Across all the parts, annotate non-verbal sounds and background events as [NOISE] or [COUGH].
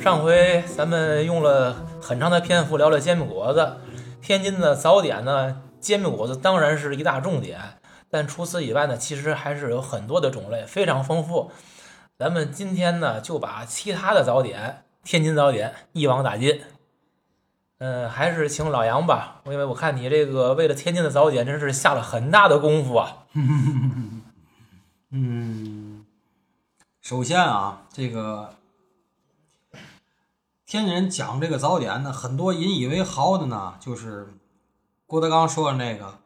上回咱们用了很长的篇幅聊了煎饼果子，天津的早点呢，煎饼果子当然是一大重点，但除此以外呢，其实还是有很多的种类，非常丰富。咱们今天呢，就把其他的早点，天津早点一网打尽。嗯，还是请老杨吧，因为我看你这个为了天津的早点，真是下了很大的功夫啊。[LAUGHS] 嗯，首先啊，这个天津人讲这个早点呢，很多引以为豪的呢，就是郭德纲说的那个，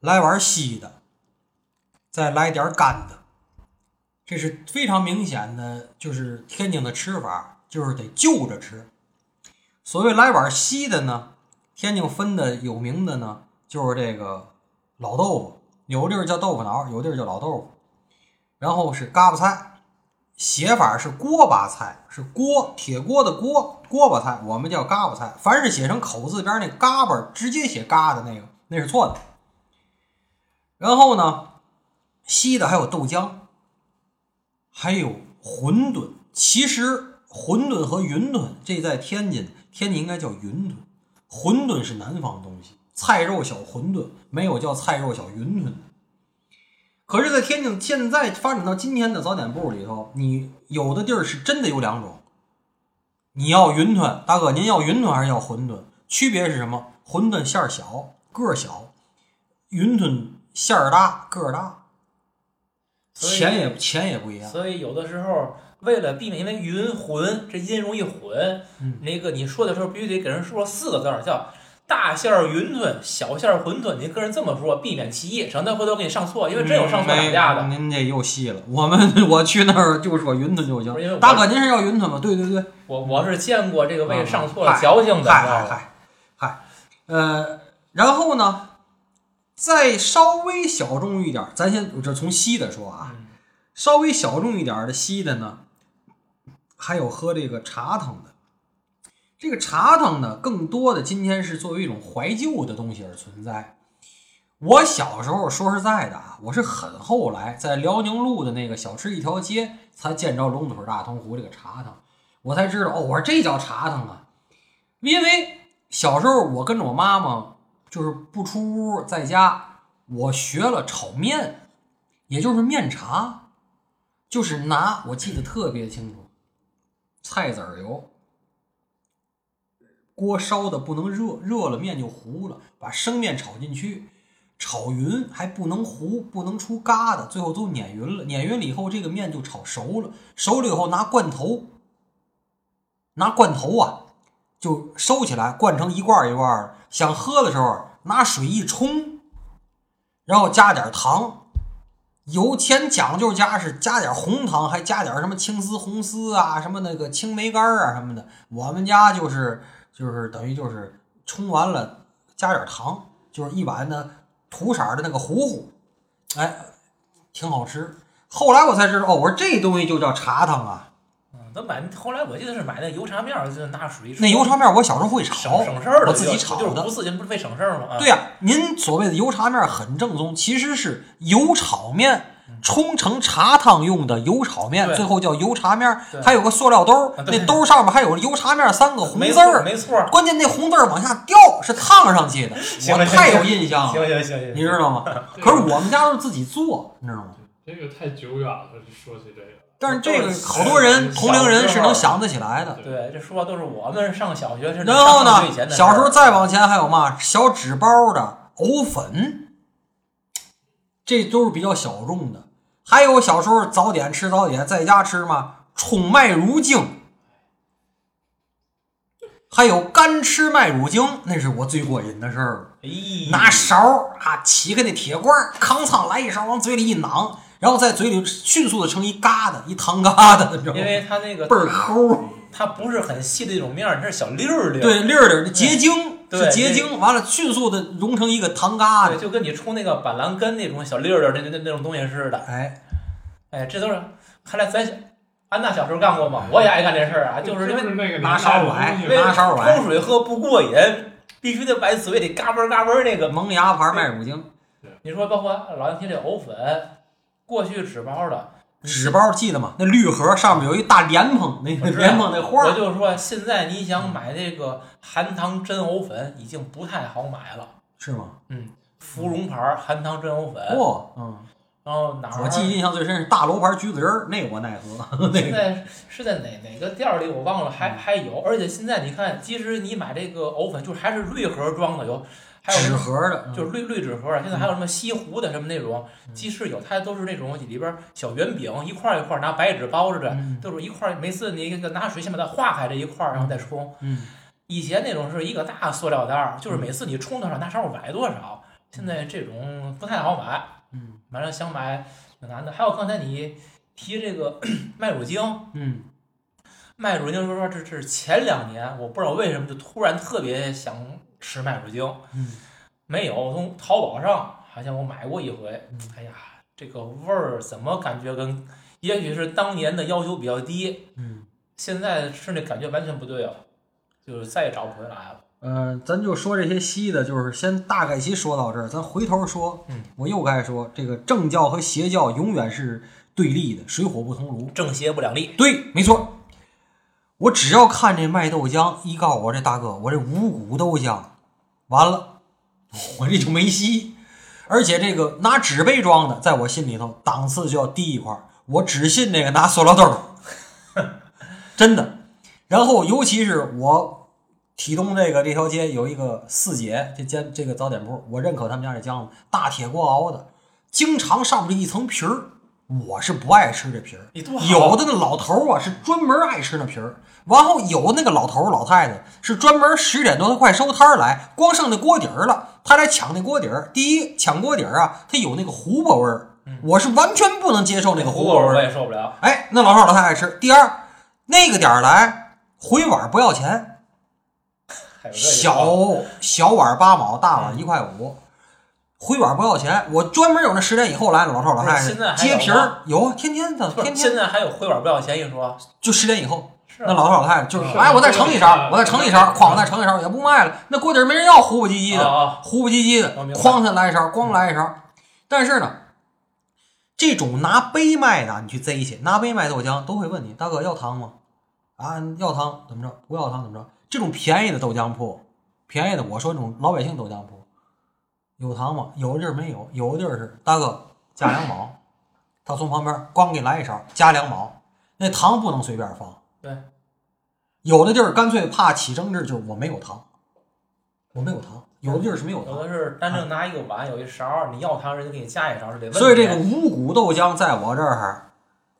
来碗稀的，再来点干的，这是非常明显的，就是天津的吃法，就是得就着吃。所谓来碗稀的呢，天津分的有名的呢，就是这个老豆腐，有地儿叫豆腐脑，有地儿叫老豆腐。然后是嘎巴菜，写法是锅巴菜，是锅铁锅的锅锅巴菜，我们叫嘎巴菜。凡是写成口字边那嘎巴，直接写嘎的那个，那是错的。然后呢，稀的还有豆浆，还有馄饨。其实馄饨和云吞，这在天津，天津应该叫云吞，馄饨是南方东西，菜肉小馄饨没有叫菜肉小云吞的。可是，在天津现在发展到今天的早点部里头，你有的地儿是真的有两种。你要云吞，大哥，您要云吞还是要馄饨？区别是什么？馄饨馅儿小，个儿小；云吞馅儿大，个儿大。钱也钱也不一样。所以有的时候为了避免，因为云混这音容易混，嗯那个你说的时候必须得给人说四个字儿，叫大馅儿云吞，小馅儿馄饨。您跟人这么说，避免歧义，省得回头给你上错，因为真有上错打架的。嗯您这又细了。我们我去那儿就说云吞就行大哥，您是要云吞吗？对对对。我我是见过这个为上错了矫情的，嗨？嗨嗨嗨，呃，然后呢，再稍微小众一点儿，咱先这从稀的说啊，嗯稍微小众一点儿的稀的呢，还有喝这个茶汤的。这个茶汤呢，更多的今天是作为一种怀旧的东西而存在。我小时候说实在的啊，我是很后来在辽宁路的那个小吃一条街才见着龙腿大同壶这个茶汤，我才知道哦，我说这叫茶汤啊。因为小时候我跟着我妈妈就是不出屋，在家我学了炒面，也就是面茶，就是拿我记得特别清楚，菜籽油，锅烧的不能热，热了面就糊了，把生面炒进去，炒匀还不能糊，不能出疙瘩，最后都碾匀了，碾匀了以后这个面就炒熟了，熟了以后拿罐头，拿罐头啊。就收起来，灌成一罐一罐的。想喝的时候，拿水一冲，然后加点糖。油钱讲究家是加点红糖，还加点什么青丝、红丝啊，什么那个青梅干啊什么的。我们家就是就是等于就是冲完了加点糖，就是一碗呢土色的那个糊糊，哎，挺好吃。后来我才知道，哦，我说这东西就叫茶汤啊。嗯，都买。后来我记得是买那油茶面儿，就是拿水那油茶面我小时候会炒，省省事儿的，我自己炒的就是不。自己不是为省事儿吗？啊对呀、您所谓的油茶面很正宗，其实是油炒面冲成茶汤用的油炒面，最后叫油茶面对。还有个塑料兜儿，那兜上面还有油茶面三个红字儿。没错。关键那红字儿往下掉，是烫上去的，[LAUGHS] 我太有印象了，行行行行，你知道吗？[LAUGHS] 可是我们家都是自己做，你知道吗？这个太久远了，说起这个，但是这个好多人同龄人是能想得起来的。对，这说都是我们上小学，甚至然后呢，小时候再往前还有嘛小纸包的藕粉，这都是比较小众的。还有小时候早点吃早点，在家吃嘛，冲麦乳精，还有干吃麦乳精，那是我最过瘾的事儿。哎，拿勺儿啊起开那铁罐儿，康仓来一勺往嘴里一攮，然后在嘴里迅速的成一疙瘩，一糖疙瘩，你知道吗因？为它那个倍儿齁。它不是很细的一种面儿，它是小粒儿粒儿。对，粒儿粒儿的结晶是结晶，完了迅速的融成一个糖疙对，瘩。就跟你冲那个板蓝根那种小粒儿的那那那种东西似的。哎，哎，这都是看来咱安娜小时候干过吗？我也爱干这事儿啊，就是因为那个拿勺崴拿勺崴冲水喝不过瘾，必须得把嘴里嘎嘣嘎嘣那个。萌芽牌麦乳精，你说包括老杨提这藕粉，过去纸包的，纸包记得吗？那绿盒上面有一大莲蓬，那莲蓬那花儿，我就说现在你想买这个含糖真藕粉已经不太好买了。是吗？嗯芙蓉牌儿含糖真藕粉，哦，嗯，然后哪儿我记忆印象最深是大楼牌橘子仁儿，那 [LAUGHS] 个我奈何，那个现在是在哪哪个店儿里我忘了，还还有，而且现在你看，即使你买这个藕粉，就是还是绿盒装的，有还有纸盒的，嗯。就是绿绿纸盒的，现在还有什么西湖的什么那种，即使有，它都是那种里边小圆饼一块一块拿白纸包着的，嗯。都是一块，每次你给拿水先把它化开这一块，然后再冲。嗯，以前那种是一个大塑料袋儿，就是每次你冲多少拿勺崴多少。现在这种不太好买，嗯，反正想买挺难的。还有刚才你提这个 [CLEARS THROAT] 麦乳精，嗯。麦乳精说说这是前两年，我不知道为什么就突然特别想吃麦乳精，嗯，没有从淘宝上好像我买过一回，哎呀，这个味儿怎么感觉跟也许是当年的要求比较低，嗯。现在吃那感觉完全不对了，就是再也找不回来了。呃，咱就说这些西的，就是先大概其说到这儿，咱回头说。嗯，我又该说，这个正教和邪教永远是对立的，水火不同炉。正邪不两立，对，没错。我只要看这卖豆浆，一告诉我这大哥，我这五谷豆浆，完了，[LAUGHS] 我这就没戏。而且这个拿纸杯装的，在我心里头档次就要低一块儿。我只信那个拿塑料兜儿，[LAUGHS] 真的。然后尤其是我体东这个这条街有一个四姐这间这个早点铺，我认可他们家这浆子，大铁锅熬的，经常上面一层皮儿，我是不爱吃这皮儿。有的那老头儿啊是专门爱吃那皮儿，然后有那个老头儿老太太是专门十点多他快收摊儿来，光剩那锅底儿了，他来抢那锅底儿。第一，抢锅底儿啊，他有那个糊巴味儿，我是完全不能接受那个糊糊我巴味儿。也受不了。哎，那老头儿老太太爱吃。第二，那个点儿来回碗不要钱，小小碗八毛，大碗一块五。回碗不要钱，我专门有那十点以后来的老头老太太接皮儿有天天的，天天现在还有回碗不要钱一说，就十点以后。那老头老太太就是，是哎，我再盛一勺，我再盛一勺，哐，我再盛一勺，也不卖了。那锅底儿没人要，糊不唧唧的，啊糊不唧唧的哐他来一勺，咣来一勺。但是呢，这种拿杯卖的，你去贼去，拿杯卖豆浆都会问你，大哥要糖吗？啊，要糖怎么着？不要糖怎么着？这种便宜的豆浆铺，便宜的，我说这种老百姓豆浆铺，有糖吗？有的地儿没有，有的地儿是大哥加两毛，他从旁边咣给你来一勺，加两毛，那糖不能随便放。对，有的地儿干脆怕起争执，就是我没有糖，我没有糖。有的地儿是没有糖有的，是单正拿一个碗，有一勺，你要糖人家给你加一勺，是得问你。所以这个五谷豆浆在我这儿，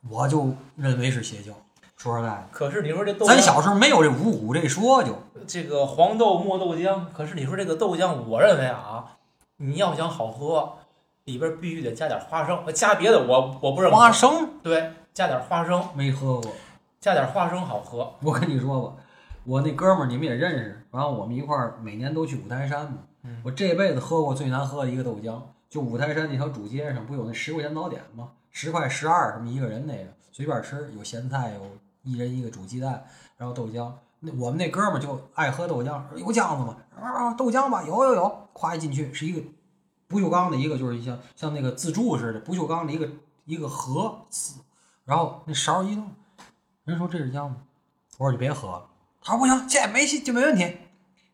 我就认为是邪教。说实在的，可是你说这豆咱，小时候没有这五谷这说就，这个黄豆磨豆浆，可是你说这个豆浆，我认为啊，你要想好喝，里边必须得加点花生，加别的我我不认可。花生对，加点花生，没喝过。加点花生好喝。我跟你说吧，我那哥们儿你们也认识，然后我们一块儿每年都去五台山嘛。嗯我这辈子喝过最难喝的一个豆浆，就五台山那条主街上不有那十块钱早点吗？十块十二什么一个人那个，随便吃，有咸菜，有一人一个煮鸡蛋，然后豆浆。那我们那哥们儿就爱喝豆浆，有浆子吗？啊，豆浆吧，有有有。咵一进去是一个不锈钢的一个，就是像像那个自助似的不锈钢的一个一个盒子，然后那勺一弄，人说这是浆子，我说你别喝了。他说不行，这没戏，这没问题。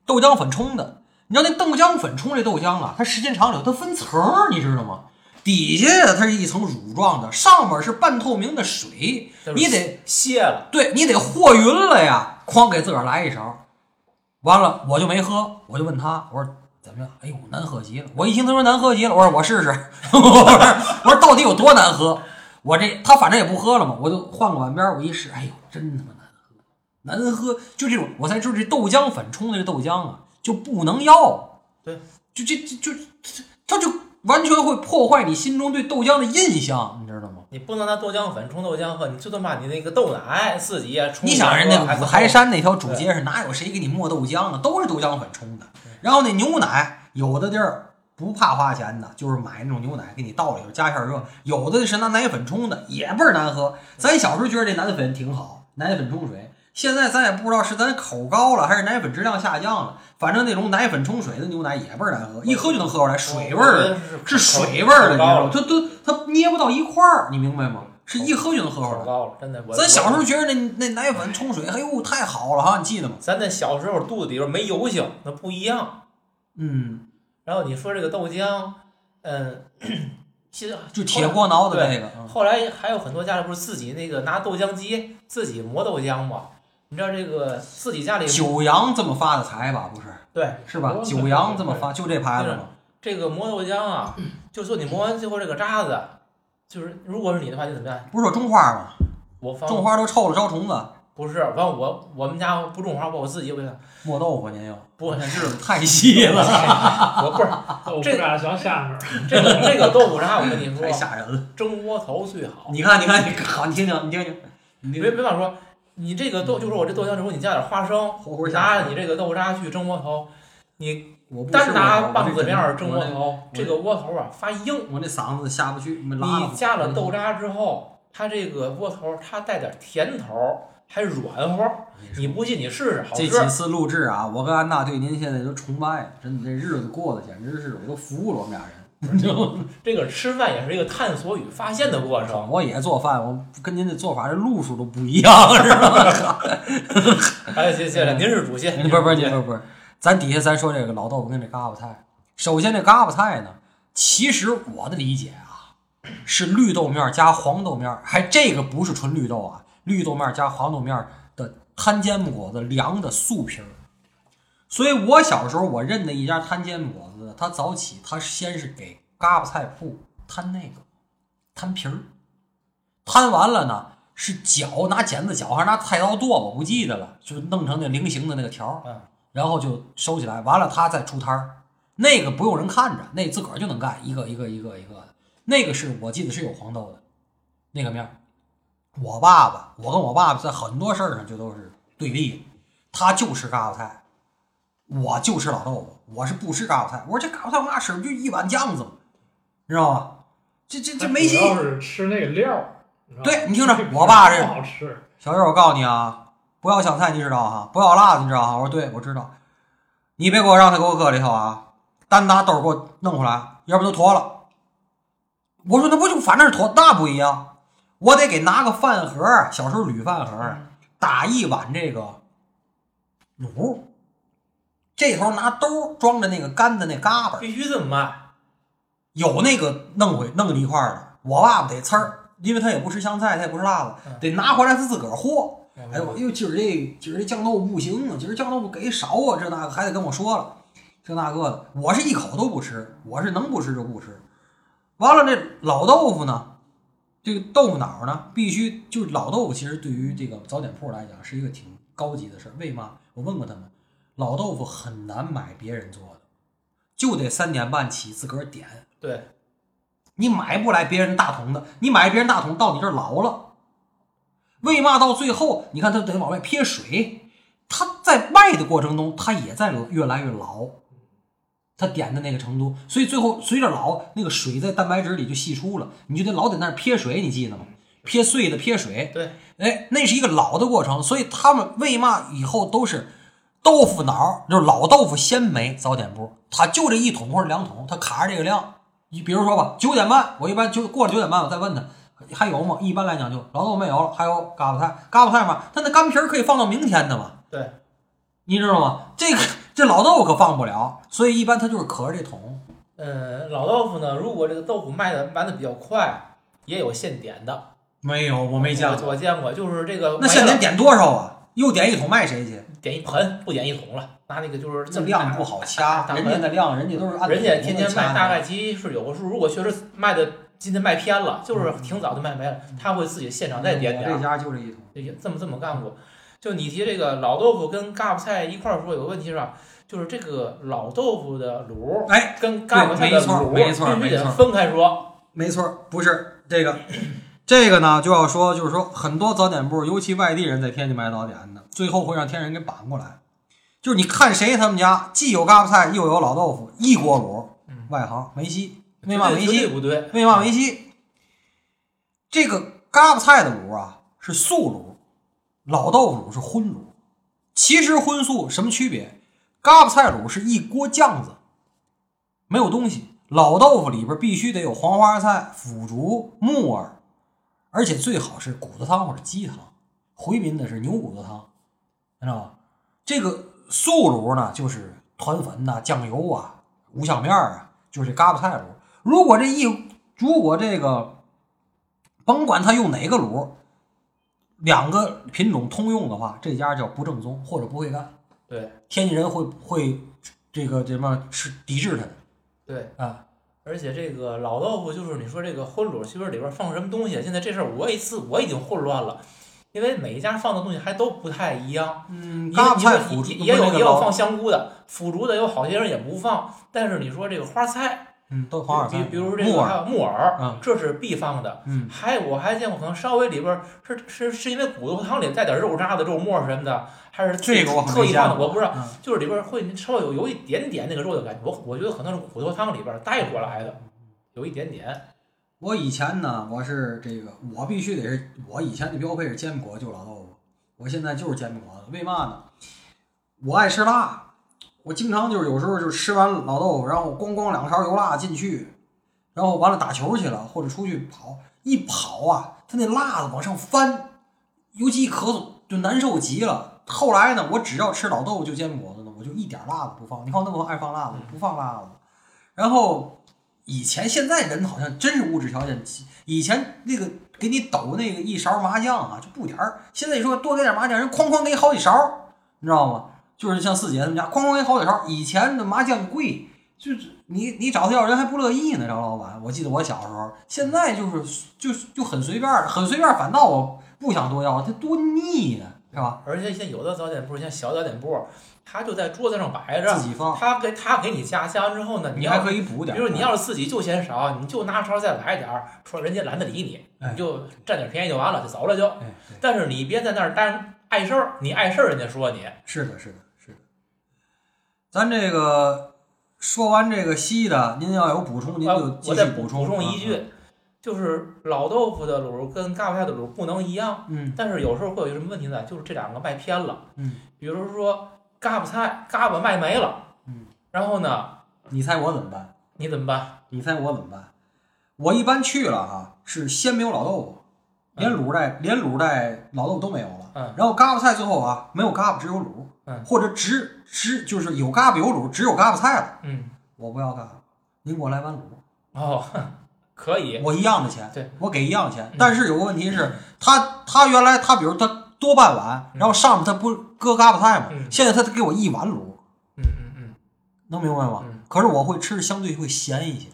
豆浆粉冲的，你知道那豆浆粉冲这豆浆啊，它时间长了它分层儿，你知道吗？底下呀它是一层乳状的，上面是半透明的水，你得泄了，对你得和匀了呀，哐给自个儿来一勺。完了我就没喝，我就问他，我说怎么样？哎呦，难喝极了！我一听他说难喝极了，我说我试试，[LAUGHS] 我说我说到底有多难喝？我这他反正也不喝了嘛，我就换个碗边儿我一试，哎呦，真他妈难喝，难喝！就这种，我才知道这豆浆粉冲的这豆浆啊，就不能要。对，就这这就这它就完全会破坏你心中对豆浆的印象，你知道吗？你不能拿豆浆粉冲豆浆喝，你最多把你那个豆奶自己也冲。你想人家五台山，山那条主街上哪有谁给你磨豆浆啊？都是豆浆粉冲的。然后那牛奶，有的地儿不怕花钱的，就是买那种牛奶给你倒里头加一下热；有的是拿奶粉冲的，也倍儿难喝。咱小时候觉得这奶粉挺好，奶粉冲水。现在咱也不知道是咱口高了，还是奶粉质量下降了。反正那种奶粉冲水的牛奶也倍儿难喝，一喝就能喝出来水味儿是是水味儿的，你知道吗？它，它都它捏不到一块儿，你明白吗？是一喝就能喝出来。高了，真的。咱小时候觉得那那奶粉冲水，哎呦太好了哈，你记得吗？咱那小时候肚子里边没油性，那不一样。嗯，然后你说这个豆浆，嗯，其实就铁锅熬的那个，嗯后来还有很多家里不是自己那个拿豆浆机自己磨豆浆吗？你知道这个自己家里九阳这么发的财吧？不是，对是吧？哦九阳这么发，就这牌子吗？这个磨豆浆啊，就说你磨完最后这个渣子，就是如果是你的话，你怎么样？不是说种花吗？我放种花都臭了招虫子，不是，反正我我们家不种花，我自己我想磨豆腐您又，不，那日子太细了，[LAUGHS] 我不是豆腐这渣小下面，这个这个豆腐渣，我跟你说太，吓人了。蒸窝头最好。你看，你看，你好，你听听，你听听，别听，别管说，你这个豆就说我这豆浆之后，你加点花生，拿着你这个豆渣去蒸窝头，你单拿棒子面儿蒸窝头，这个窝头啊发硬。我那嗓子下不去，你加了豆渣之后，它这个窝头它带点甜头，还软和。你不信你试试，好这几。次录制啊，我跟安娜对您现在都崇拜，真的，这日子过得简直是我都服了我们俩人。[LAUGHS] 这个吃饭也是一个探索与发现的过程。我也做饭，我跟您的做法这路数都不一样，是吧？[LAUGHS] 哎，谢谢了，您是主线，不是不是您不是不是，咱底下咱说这个老豆腐跟这嘎巴菜，首先这嘎巴菜呢，其实我的理解啊，是绿豆面加黄豆面，还这个不是纯绿豆啊，绿豆面加黄豆面的摊煎饼果子凉的素皮儿。所以我小时候我认的一家摊煎饼果子的，他早起他先是给嘎巴菜铺摊那个摊皮儿，摊完了呢是绞拿剪子绞还是拿菜刀剁，我不记得了，就弄成那菱形的那个条儿嗯，然后就收起来，完了他再出摊儿，那个不用人看着，那自个儿就能干，一个一个一个一个的。那个是我记得是有黄豆的，那个面儿。我爸爸，我跟我爸爸在很多事儿上就都是对立的，他就吃嘎巴菜，我就吃老豆腐，我是不吃嘎巴菜。我说这嘎巴菜我哪吃？不就一碗酱子吗？你知道吗？这这这没戏主。要是吃那个料对你听着我爸这不好吃，小月，我告诉你啊，不要香菜，你知道哈？不要辣子，你知道哈？我说对，我知道。你别给我让他给我搁里头啊，单拿兜给我弄回来，要不就坨了。我说那不就反正是坨，那不一样，我得给拿个饭盒，小时候铝饭盒，打一碗这个卤，这头拿兜装着那个干的那嘎巴，必须这么卖。有那个弄回弄一块儿的，我爸爸得呲儿，因为他也不吃香菜，他也不吃辣子，嗯得拿回来他自个儿和。哎呦，哎呦，今儿这今儿这酱豆腐不行啊，今儿酱豆腐给少啊，这那个还得跟我说了，这那个的，我是一口都不吃，我是能不吃就不吃。完了，这老豆腐呢，这个豆腐脑呢，必须就是老豆腐，其实对于这个早点铺来讲是一个挺高级的事儿。为嘛？我问过他们，老豆腐很难买别人做的，就得三点半起自个儿点。对，你买不来别人大桶的，你买别人大桶到你这儿老了。为嘛到最后，你看他得往外撇水，他在卖的过程中，他也在越来越老，他点的那个程度，所以最后随着老，那个水在蛋白质里就析出了，你就得老在那儿撇水，你记得吗？撇碎的撇水，对，哎，那是一个老的过程，所以他们为嘛以后都是豆腐脑，就是老豆腐鲜梅早点部，它就这一桶或者两桶，它卡着这个量。你比如说吧，九点半，我一般就过了九点半，我再问他还有吗？一般来讲就老豆腐没有了，还有嘎巴菜，嘎巴菜嘛，它那干皮儿可以放到明天的嘛，对，你知道吗？这个这老豆腐可放不了，所以一般它就是可着这桶。嗯，老豆腐呢，如果这个豆腐卖的卖的比较快，也有现点的。没有，我没见过我见过，就是这个那现点点多少啊？又点一桶卖谁去？点一盆，不点一桶了，拿那个就是这量不好掐，大人家的量人家都是按人家天天卖，大概其是有个数。如果确实卖的今天卖偏了，就是挺早就卖没了，他会自己现场再点点我这。家就这一桶。也这么这么干过。就你提这个老豆腐跟嘎巴菜一块儿说，有个问题是吧？就是这个老豆腐的卤哎，跟嘎巴菜的卤必须得分开说。没错，不是这个，这个呢就要说，就是说很多早点部，尤其外地人在天津买早点的，最后会让天津人给绑过来。就是你看谁他们家既有嘎巴菜又有老豆腐，一锅卤，嗯外行梅西，为嘛没绝对戏？不对？为嘛梅西？这个嘎巴菜的卤啊是素卤，老豆腐卤是荤卤。其实荤素什么区别？嘎巴菜卤是一锅酱子，没有东西。老豆腐里边必须得有黄花菜、腐竹、木耳，而且最好是骨头汤或者鸡汤。回民的是牛骨头汤，知道吧？这个素卤呢，就是团粉呐、酱油啊、五香面啊，就是这嘎巴菜卤。如果这一如果这个，甭管他用哪个卤，两个品种通用的话，这家叫不正宗或者不会干。对天津人会会这个这什么是抵制他的对，啊？而且这个老豆腐就是你说这个荤卤，其实里边放什么东西，现在这事儿我一次我已经混乱了，因为每一家放的东西还都不太一样。嗯，因为嘎巴菜你腐竹说也有也有放香菇的，腐竹的有好些人也不放，但是你说这个花菜，嗯都黄耳菜，比比如这个还有木耳，嗯这是必放的。嗯还有我还见过可能稍微里边儿是是是因为骨头汤里带点肉渣子、肉末什么的，还是这个我特意放的，我不知道。嗯就是里边儿会稍微有有一点点那个肉的感觉，我我觉得可能是骨头汤里边儿带过来的，有一点点。我以前呢，我是这个，我必须得是，我以前的标配是煎饼果子就老豆腐，我现在就是煎饼果子。为嘛呢？我爱吃辣，我经常就是有时候就吃完老豆腐，然后咣咣两勺油辣进去，然后完了打球去了，或者出去跑，一跑啊，他那辣子往上翻，尤其一咳嗽就难受极了。后来呢，我只要吃老豆腐就煎饼果子呢，我就一点辣子不放。你看我那么爱放辣子，不放辣子。然后以前现在人好像真是物质条件，以前那个给你抖那个一勺麻酱啊，就不点儿。现在你说多给点麻酱，人哐哐给你好几勺，你知道吗？就是像四姐他们家，哐哐给好几勺。以前的麻将贵，就是你你找他要人还不乐意呢，张老板。我记得我小时候，现在就是就就很随便儿，很随便儿，反倒我不想多要，它多腻呀，是吧？而且像有的早点铺，像小早点铺，他就在桌子上摆着，自己放，他给他给你加，加完之后呢，你还可以补点儿。比如你要是自己就嫌少，你就拿勺再来点儿，说人家懒得理你，哎你就占点便宜就完了，就走了就。但是你别在那儿待碍事儿，你碍事儿人家说你。是的，是的。咱这个说完这个稀的，您要有补充，您啊就继我再补续充。充一句，就是老豆腐的卤跟嘎巴菜的卤不能一样，嗯，但是有时候会有什么问题呢？就是这两个卖偏了。嗯，比如说嘎巴菜，嘎巴卖没了，嗯，然后呢，你猜我怎么办？你怎么办？你猜我怎么办？我一般去了哈，是先没有老豆腐，连卤带连卤带老豆腐都没有了。嗯然后嘎巴菜最后啊，没有嘎巴，只有卤。嗯或者只只就是有嘎巴有卤，只有嘎巴菜了。嗯，我不要嘎巴，您给我来碗卤，哦，[LAUGHS] 可以，我一样的钱，对我给一样的钱嗯。但是有个问题是，他他原来他比如他多半碗，嗯然后上面他不搁嘎巴菜吗？嗯现在他给我一碗卤，嗯嗯嗯，能明白吗？嗯可是我会吃的相对会咸一些，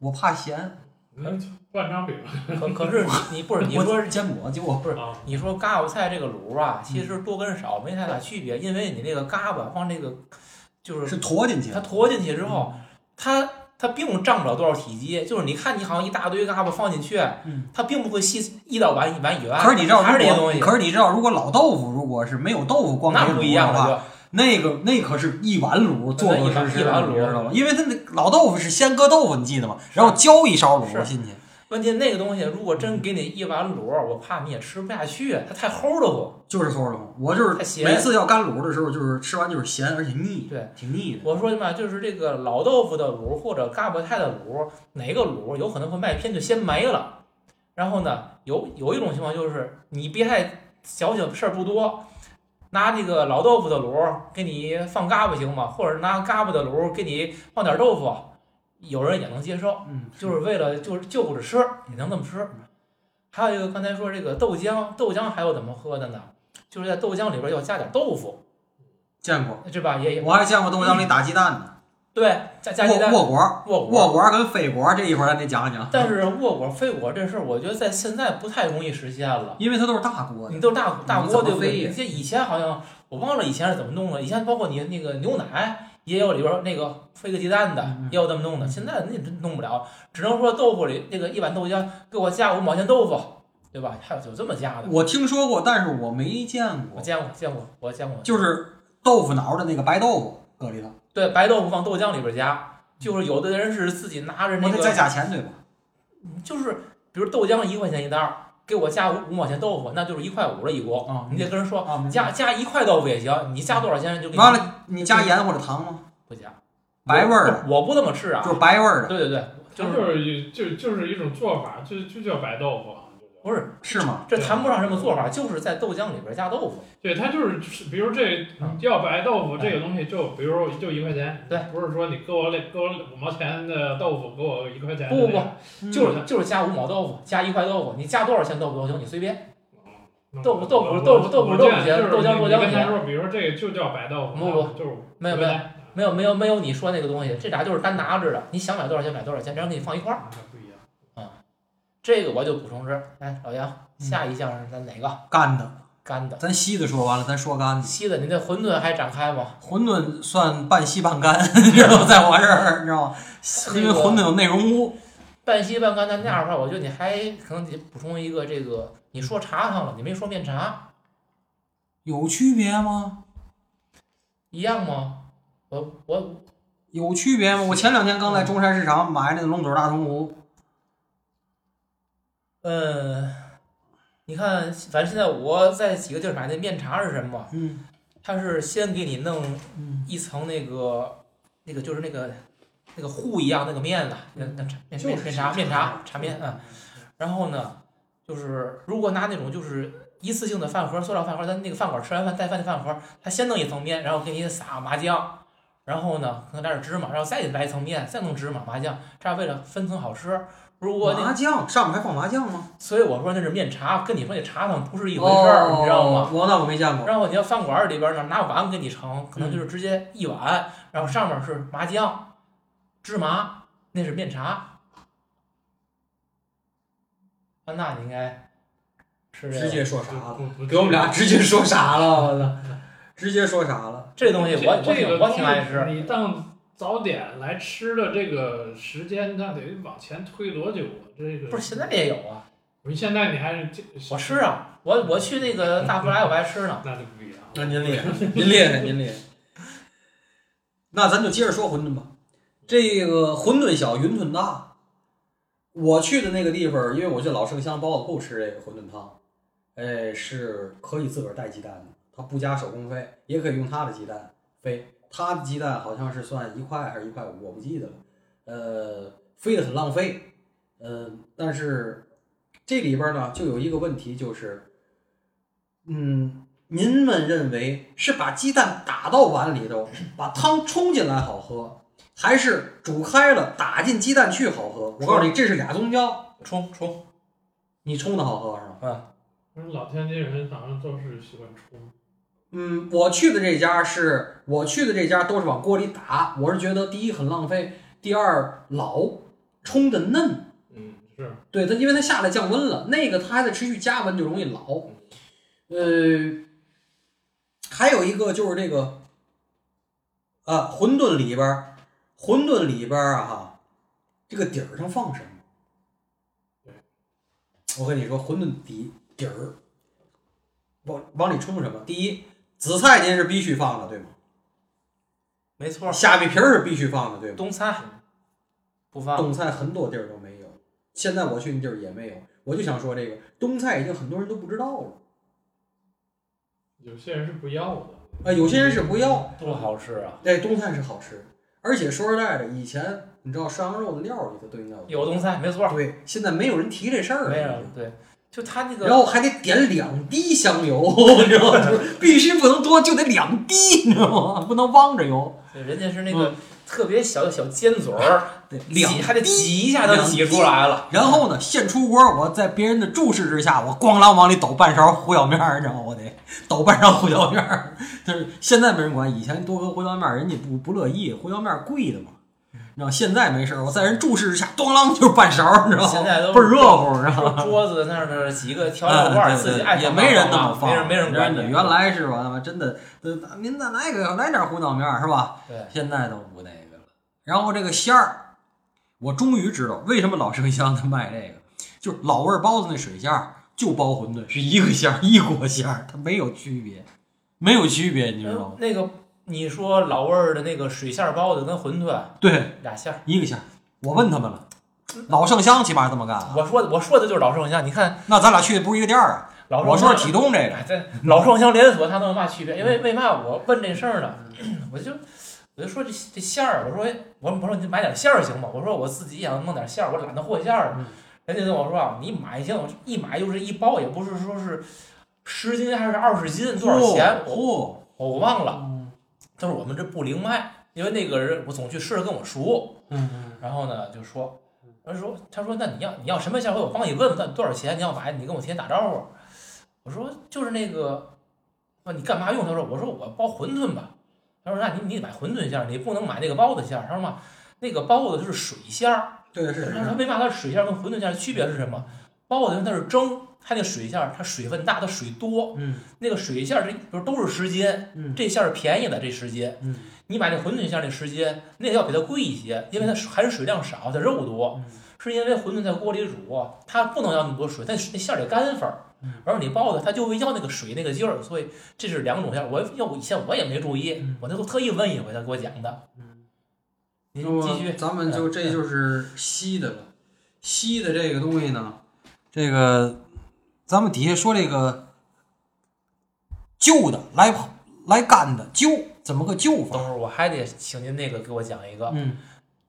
我怕咸。那灌张饼可可是你你不是你说是煎果就我不是啊，你说嘎巴菜这个卤啊，其嗯实多跟少没太大区别，因为你那个嘎巴放这个就是是坨进去。它坨进去之后，它它并占不了多少体积，就是你看你好像一大堆嘎巴放进去，嗯，它并不会吸一到碗一碗以外，可是你知道，还是这些东西，可是你知道，如果老豆腐如果是没有豆腐光给那不一样卤的话，了那个那可是一碗卤，做那一碗做实实一碗卤知道吗？因为它那老豆腐是先搁豆腐，你记得吗？然后浇一勺卤进去，就。问题那个东西如果真给你一碗卤，我怕你也吃不下去，它太齁的慌。就是齁的慌。我就是太咸每次要干卤的时候，就是吃完就是咸，而且腻，对，挺腻的。我说嘛，就是这个老豆腐的卤或者嘎巴菜的卤，哪个卤有可能会卖偏就先没了。然后呢，有有一种情况就是你别太小小事儿不多，拿这个老豆腐的卤给你放嘎巴行吗？或者拿嘎巴的卤给你放点豆腐，有人也能接受，嗯，就是为了就是就着吃也能这么吃。还有一个刚才说这个豆浆，豆浆还有怎么喝的呢？就是在豆浆里边要加点豆腐，见过，是吧？也有我还见过豆浆里打鸡蛋的，对，加加鸡蛋。沃沃果儿，沃果跟飞果儿这一会儿咱得讲讲，但是沃果飞果这事儿，我觉得在现在不太容易实现了。因为它都是大锅你。都是大大你锅对不对？这以前好像我忘了以前是怎么弄了。以前包括你那个牛奶也有里边儿那个飞个鸡蛋的也有这么弄的。现在那真弄不了，只能说豆腐里那个一碗豆浆给我加五毛钱豆腐，对吧？还有有这么加的，我听说过，但是我没见过，我见过见过，我见过。就是豆腐脑的那个白豆腐搁里头，对白豆腐放豆浆里边加，就是有的人是自己拿着那个再个，加钱对吧？就是比如豆浆一块钱一袋儿，给我加五五毛钱豆腐，那就是一块五了一锅。啊你得跟人说啊，加加一块豆腐也行，你加多少钱就给你完了，你加盐或者糖吗？不加白味儿的，我不这么吃啊，就是白味儿的，对对对，就是一就就是一种做法，就就叫白豆腐。不是是吗？这谈不上什么做法，就是在豆浆里边加豆腐。对，它就是，比如这嗯要白豆腐这个东西就，比如就一块钱，对，不是说你给我给我五毛钱的豆腐，给我一块钱不不不，嗯就是就是加五毛豆腐，加一块豆腐，你加多少钱豆腐都行，你随便。嗯豆腐豆腐豆腐豆腐我豆腐钱见就是豆浆豆浆钱你跟他说，比如说这个就叫白豆腐，不不就是没有没有没有没有没有你说那个东西，这俩就是单拿着的，你想买多少钱买多少钱，这样给你放一块儿。这个我就补充吃。来，老杨，下一项是咱哪个？干的，干的。咱稀的说完了，咱说干的。稀的，你那馄饨还展开吗？馄饨算半稀半干，[LAUGHS] 你知道吗？在我这儿，你知道吗？因为馄饨有内容物。半稀半干，那那样的话，我觉得你还可能得补充一个这个，你说茶汤了，你没说面茶，有区别吗？一样吗？我我有区别吗？我前两天刚在中山市场买那个龙嘴大铜壶，嗯，你看，反正现在我在几个地儿买那面茶是什么？嗯它是先给你弄嗯，一层那个那个就是那个那个糊一样那个面的，那那茶面面面茶面茶茶面啊。然后呢，就是如果拿那种就是一次性的饭盒，塑料饭盒，咱那个饭馆吃完饭带饭的饭盒，他先弄一层面，然后给你撒麻酱，然后呢可能来点芝麻，然后再来一层面，再弄芝麻麻酱，这样为了分层好吃。如果那麻酱上面还放麻酱吗？所以我说那是面茶，跟你说那茶汤不是一回事儿，你知道吗？哦我那我没见过。然后你要饭馆里边呢，拿碗给你盛，可能就是直接一碗，然后上面是麻酱、芝麻，那是面茶。啊，那，你应该吃这个直接说啥了，给我们俩直接说啥了，我操！直接说啥了。这东西我，我挺我挺爱吃。你当早点来吃的这个时间，那得往前推多久啊？这个不是现在也有啊，不是现在你还是这我吃，啊，我我去那个 [LAUGHS] 大福来我还吃呢。那就不一样。那您厉害，[LAUGHS] 您厉害，您厉害。那咱就接着说馄饨吧。这个馄饨小，云吞大。我去的那个地方，因为我去老盛香包子铺吃这个馄饨汤，哎，是可以自个儿带鸡蛋的，它不加手工费，也可以用他的鸡蛋飞。他的鸡蛋好像是算一块还是一块五，我不记得了。呃，飞得很浪费。嗯、但是这里边呢，就有一个问题，就是，嗯，您们认为是把鸡蛋打到碗里头，把汤冲进来好喝，还是煮开了打进鸡蛋去好喝？我告诉你，这是俩宗教。冲冲，你冲的好喝是吧？嗯，不是老天津人好像都是喜欢冲，嗯，我去的这家是我去的这家都是往锅里打，我是觉得第一很浪费，第二老冲的嫩。嗯，是对它，因为它下来降温了，那个它还得持续加温，就容易老。呃，还有一个就是这个啊，馄饨里边儿，馄饨里边儿啊哈，这个底儿上放什么？我跟你说，馄饨底底儿往往里冲什么？第一，紫菜您是必须放的，对吗？没错。虾米皮儿是必须放的，对吗？冬菜不放，冬菜很多地儿都没有，现在我去那地儿也没有。我就想说这个冬菜已经很多人都不知道了，有些人是不要的。啊，有些人是不要，多好吃啊，哎，冬菜是好吃，而且说实在的，以前你知道涮羊肉的料里头都应该有冬菜没错，对，现在没有人提这事儿了，没有对，就他那个然后还得点两滴香油，[LAUGHS] 你知道吗？就是必须不能多，就得两滴，你知道吗？不能汪着油，对人家是那个特别小的小尖嘴儿，两还得挤一下就挤出来了。然后呢，现出锅，我在别人的注视之下，我咣啷往里抖半勺胡椒面儿，你知道吗？我得抖半勺胡椒面儿。[LAUGHS] 就是现在没人管，以前多搁胡椒面儿，人家不不乐意，胡椒面儿贵的嘛。你知道现在没事儿，我在人注视之下，咣啷就是半勺儿，你知道吗？现在都倍儿热乎，你知道吗？桌子那儿的几个调料罐自己爱也没人那么放没人没人管你。原来是吧？他妈真的，呃您再来个来点胡椒面儿是吧？对，现在都不那个了。然后这个馅儿，我终于知道为什么老生香他卖这个，就是老味儿包子那水馅儿就包馄饨是一个馅儿一锅馅儿，它没有区别，没有区别，你知道吗？那个你说老味儿的那个水馅包子跟馄饨对，俩馅儿，一个馅儿。我问他们了，老盛香起码这么干啊。我说我说的就是老盛香，你看那咱俩去的不是一个店儿啊。老我说体重这个，哎，这老盛香连锁它能有嘛区别？因为为嘛我问这事儿呢？[CLEARS THROAT] 我就我就说这这馅儿，我说哎我我说你买点馅儿行吗？我说我自己想弄点馅儿，我懒得和馅儿嗯。人家跟我说啊，你买行，一买就是一包，也不是说是十斤还是二十斤，多少钱？我嚯，我忘了。嗯他说我们这不灵卖，因为那个人我总去试着跟我熟，嗯然后呢就说，他说他说那你要你要什么馅儿？我帮你问问，那多少钱？你要买，你跟我提前打招呼。我说就是那个，说你干嘛用？他说我说我包馄饨吧。他说那你你得买馄饨馅儿，你不能买那个包子馅儿。他说嘛，那个包子就是水馅儿。对是他说为嘛它水馅儿跟馄饨馅儿区别是什么？包子它是蒸，它那水馅儿它水分大，它水多。嗯那个水馅儿这不是都是时间，嗯这馅儿是便宜的这时间。嗯你买那馄饨馅儿那时间，那个要比它贵一些，因为它含水量少，它肉多。嗯是因为馄饨在锅里煮，啊它不能要那么多水，但那馅儿得干粉儿嗯。而你包子它就会要那个水那个劲儿，所以这是两种馅儿。我要我以前我也没注意嗯，我那都特意问一回他给我讲的。嗯。您继续，咱们就嗯这就是稀的了。稀的这个东西呢，这个咱们底下说这个旧的来来干的旧怎么个旧法等？会儿我还得请您那个给我讲一个嗯，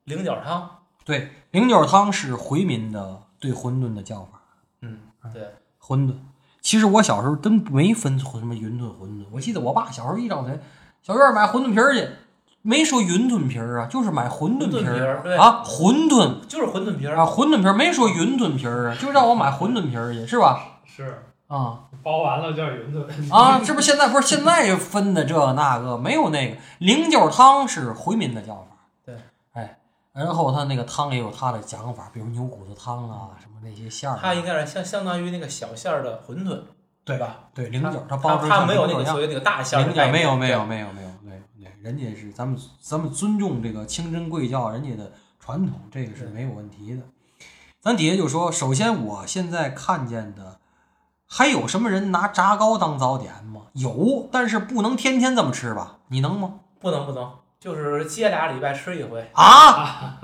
菱角汤。对，菱角汤是回民的对馄饨的叫法。嗯，对，馄饨，其实我小时候真没分什么云吞馄饨。我记得我爸小时候一找谁，小院儿买馄饨皮儿去，没说云吞皮儿啊，就是买馄饨皮馄饨皮儿啊，馄饨就是馄饨皮儿。啊，馄饨皮儿没说云吞皮儿啊，就让我买馄饨皮儿去，是吧？是啊包完了叫云吞 [LAUGHS] 啊，这不现在不是现在分的这那个没有那个菱角汤是回民的叫法，对，哎，然后他那个汤也有他的讲法，比如牛骨头汤啊，什么那些馅儿啊，它应该是相相当于那个小馅儿的馄饨，对吧？对菱角，它它包出它没有那个所谓那个大馅儿的菱角概念。没有没有没有没有没有没有，人家是咱们咱们尊重这个清真贵教人家的传统，这个是没有问题的。咱底下就说，首先我现在看见的，还有什么人拿炸糕当早点吗？有，但是不能天天这么吃吧？你能吗？不能不能，就是接俩礼拜吃一回。啊！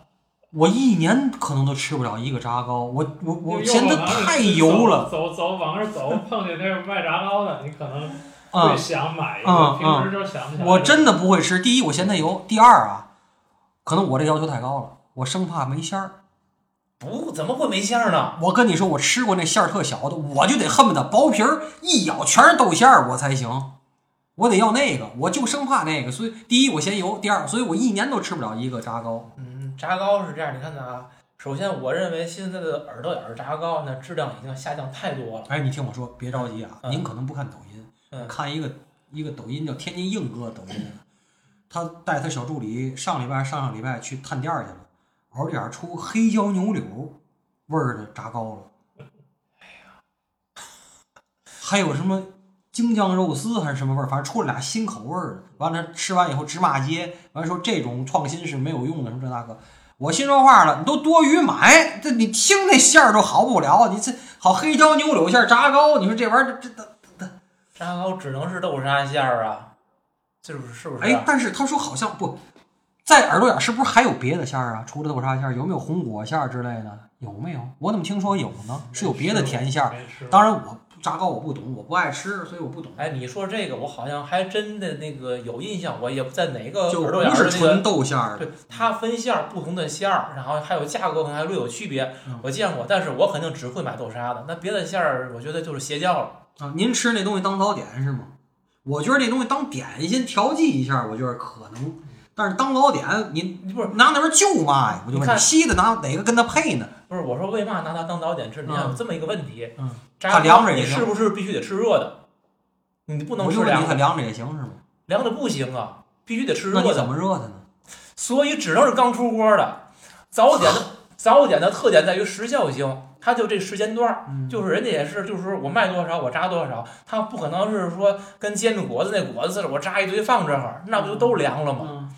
[LAUGHS] 我一年可能都吃不了一个炸糕，我我我嫌它太油了走走走往那儿走，[LAUGHS] 碰见那个卖炸糕的，你可能啊会！想买一嗯个，平时就想不起来。我真的不会吃。第一，我嫌它油；第二啊，可能我这要求太高了，我生怕没馅儿。不，怎么会没馅儿呢？我跟你说，我吃过那馅儿特小的，我就得恨不得薄皮儿一咬全是豆馅儿我才行，我得要那个，我就生怕那个。所以第一我嫌油，第二，所以我一年都吃不了一个炸糕。嗯，炸糕是这样，你看看啊。首先，我认为现在的耳朵眼儿炸糕那质量已经下降太多了。哎，你听我说，别着急啊，嗯您可能不看抖音，嗯看一个一个抖音叫天津硬哥抖音，他带他小助理上礼拜上上礼拜去探店去了，耳朵眼儿出黑椒牛柳味儿的炸糕了。还有什么京酱肉丝还是什么味儿，反正出了俩新口味儿的。完了吃完以后直骂街，完了说这种创新是没有用的，什么这大哥。我心说话了，你都多余买，这你听那馅儿都好不了，你这好黑椒牛柳馅儿炸糕，你说这玩意儿这这这，炸糕只能是豆沙馅儿啊，是不是？是不是、啊？哎，但是他说好像不在耳朵眼儿是不是还有别的馅儿啊？除了豆沙馅儿，有没有红果馅儿之类的？有没有？我怎么听说有呢？是有别的甜馅儿。当然我炸糕我不懂，我不爱吃，所以我不懂。哎，你说这个，我好像还真的那个有印象，我也不在哪个就耳朵眼不是纯儿那个。豆馅儿的，对，它分馅儿，不同的馅儿，然后还有价格可能还略有区别嗯，我见过，但是我肯定只会买豆沙的，那别的馅儿我觉得就是邪教了。啊，您吃那东西当早点是吗？我觉得那东西当点心调剂一下，我觉得可能。但是当早点，你你不是拿那玩意儿就嘛呀？我就问你，稀的拿哪个跟它配呢？不是我说为嘛拿它当早点吃？你看有这么一个问题，它凉着也行是不是必须得吃热的？你不能吃凉的，凉着也行是吗？凉的不行啊，必须得吃热的。那你怎么热它呢？所以只能是刚出锅的。早点的 [LAUGHS] 早点的特点在于时效性，它就这时间段儿，嗯就是人家也是，就是说我卖多少我炸多少，它不可能是说跟煎饼果子那果子似的，我炸一堆放这儿，那不就都凉了吗？嗯，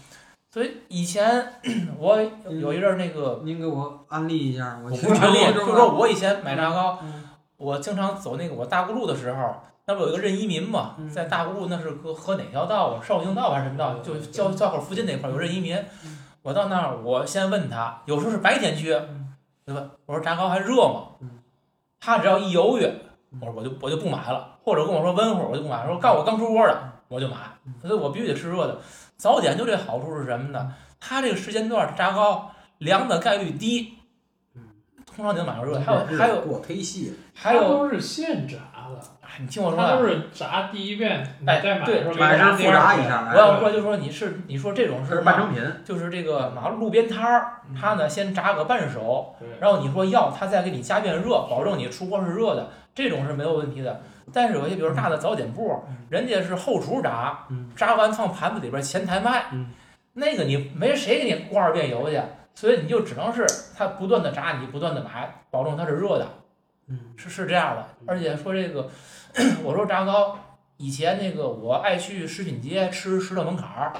所以以前 [CLEARS THROAT] 我有一阵儿那个，您给我安利一下，我我不是安利，就是说我以前买炸糕，嗯我经常走那个我大沽路的时候，那不有一个任一民嘛，嗯在大沽路那是和和哪条道啊？绍兴道还是什么道？就交交口附近那块儿有任一民。嗯我到那儿，我先问他，有时候是白天去，对吧？我说炸糕还热吗？他只要一犹豫，我说我就我就不买了，或者跟我说温乎，我就不买。说告诉我刚出锅的，我就买。所以我必须得吃热的。早点就这好处是什么呢？它这个时间段炸高凉的概率低，通常你能买到热的。还有还有。还有，都是现炸的，哎你听我说他都啊，是炸第一遍，你哎再买对的时候买上是复炸一下，我要说就说你是你说这种是半成品，就是这个马路路边摊儿，他呢先炸个半熟，然后你说要他再给你加遍热，保证你出锅是热的，这种是没有问题的。但是有些比如大的早点铺，人家是后厨炸，嗯炸完放盘子里边前台卖，嗯那个你没谁给你过二遍油去，所以你就只能是他不断的炸，你不断的买，保证它是热的，嗯是是这样的。而且说这个，[CLEARS THROAT] 我说炸糕，以前那个我爱去食品街吃石头门槛儿，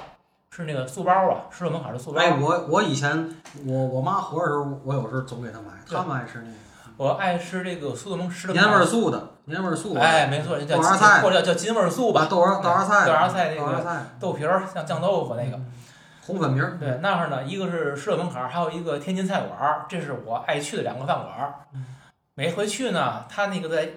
吃那个素包啊，石头门槛儿的素包。哎，我我以前我我妈活着时候，我有时候总给她买，对她们爱吃那个我爱吃这个苏德蒙石头门年味儿，素的，年味儿素的，哎，没错，叫豆芽菜或者叫金味儿素吧，豆芽豆芽菜，豆芽菜那个豆芽菜，豆皮儿像酱豆腐那个。红粉皮儿，对，那儿呢，一个是石头门槛儿，还有一个天津菜馆儿，这是我爱去的两个饭馆儿。每回去呢，他那个在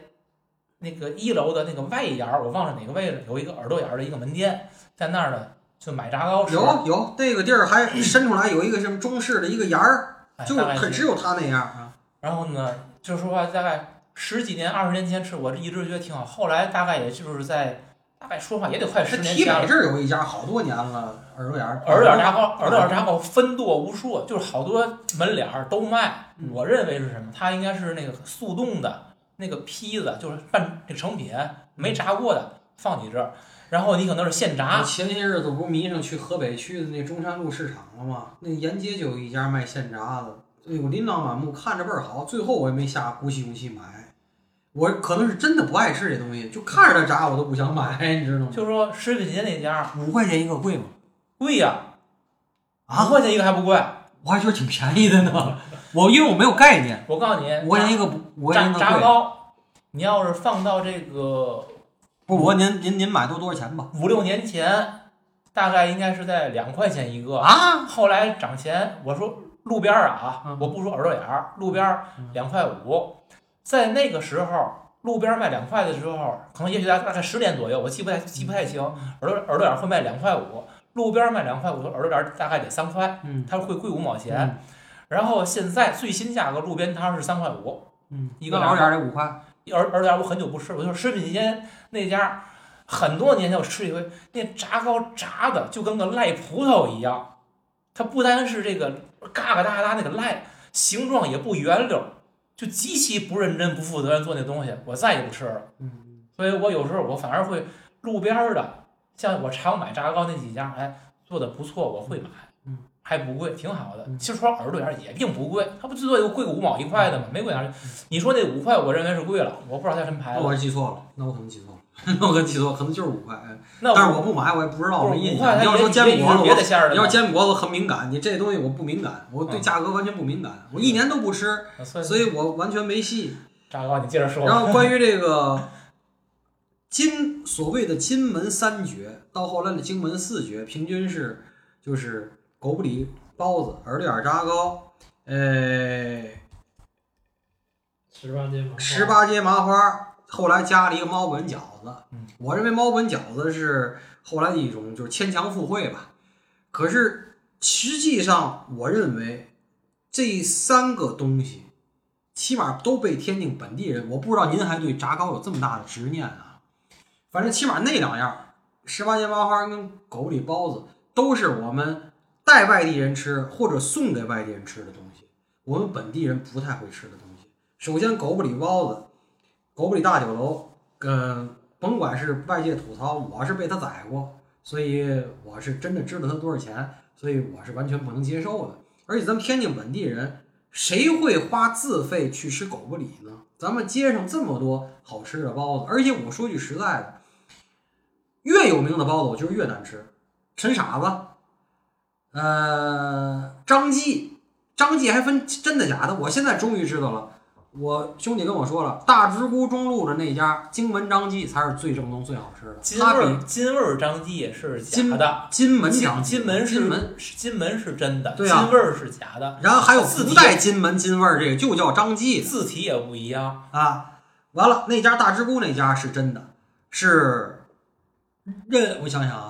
那个一楼的那个外沿儿，我忘了哪个位置，有一个耳朵眼儿的一个门店，在那儿呢就买炸糕吃。有有那个地儿还伸出来有一个什么中式的一个沿儿，[LAUGHS] 就是很只有他那样啊。然后呢，就是说大概十几年、二十年前吃，我一直觉得挺好。后来大概也就是在大概说话也得快这十年前了这。儿有一家好多年了，耳朵眼儿，耳朵眼炸糕，耳朵眼炸糕分舵无数，就是好多门脸儿都卖。嗯我认为是什么？它应该是那个速冻的那个坯子，就是半这个成品没炸过的，放你这儿，然后你可能是现我炸。前些日子不是迷上去河北区的那中山路市场了吗？那沿街就有一家卖现炸的，哎呦，琳琅满目，看着倍儿好。最后我也没下鼓起勇气买，我可能是真的不爱吃这东西，就看着它炸我都不想买，你知道吗？就说食品街那家五块钱一个贵吗？贵呀，啊五块钱一个还不贵。我还觉得挺便宜的呢。我因为我没有概念，我告诉你，五块钱一个不，五块钱炸一个。炸糕，你要是放到这个不，我您您您买都多少钱吧？五六年前，大概应该是在两块钱一个。啊，后来涨钱，我说路边儿啊嗯，我不说耳朵眼儿，路边两块五，在那个时候，路边儿卖两块的时候，可能也许大大概十点左右，我记不太记不太清，耳朵耳朵眼儿会卖两块五，路边儿卖两块五，耳朵眼儿大概得三块，嗯。它会贵五毛钱。嗯。然后现在最新价格，路边摊是三块五，嗯，一个耳朵眼儿得五块。耳耳朵眼儿我很久不吃，我就食品街那家，很多年前我吃一回，那炸糕炸的就跟个赖葡萄一样，它不单是这个嘎嘎哒哒那个赖，形状也不圆溜，就极其不认真不负责任做那东西，我再也不吃了。嗯，所以我有时候我反而会路边的，像我常买炸糕那几家，哎，做的不错，我会买，嗯，还不贵，挺好的。嗯其实说耳朵眼儿也并不贵，它不最多就贵个五毛一块的嘛，没贵哪。你说那五块，我认为是贵了，我不知道它什么牌子。那我是记错了，那我可能记错了，[LAUGHS] 那我可能记错了，可能就是五块。哎那但是我不买，我也不知道，我没印象。你要说煎也饼果你要。煎饼果子很敏感，你这东西我不敏感，我对嗯价格完全不敏感，我一年都不吃，所以我完全没戏。炸糕你接着说。然后关于这个 [LAUGHS] 金所谓的金门三绝，到后来的荆门四绝，平均是就是狗不理包子、耳朵眼炸糕，呃，十八街嘛，十八街麻花，后来加了一个猫本饺子嗯。我认为猫本饺子是后来的一种就是牵强附会吧。可是实际上，我认为这三个东西起码都被天津本地人，我不知道您还对炸糕有这么大的执念啊。反正起码那两样，十八街麻花跟狗不理包子，都是我们带外地人吃或者送给外地人吃的东西，我们本地人不太会吃的东西。首先，狗不理包子，狗不理大酒楼，嗯、甭管是外界吐槽，我是被他宰过，所以我是真的知道他多少钱，所以我是完全不能接受的。而且咱们天津本地人，谁会花自费去吃狗不理呢？咱们街上这么多好吃的包子，而且我说句实在的，越有名的包子我觉得越难吃。陈傻子，呃，张记，张记还分真的假的，我现在终于知道了。我兄弟跟我说了，大直沽中路的那家荆门张记才是最正宗、最好吃的。金它味儿比金味儿张记是假的，金门金张金门是金门，是金门是真的，对啊金味儿是假的，然后还有字体不带金门金味儿，这个就叫张记字体也不一样。啊。完了，那家大直沽那家是真的，是认我想想啊，五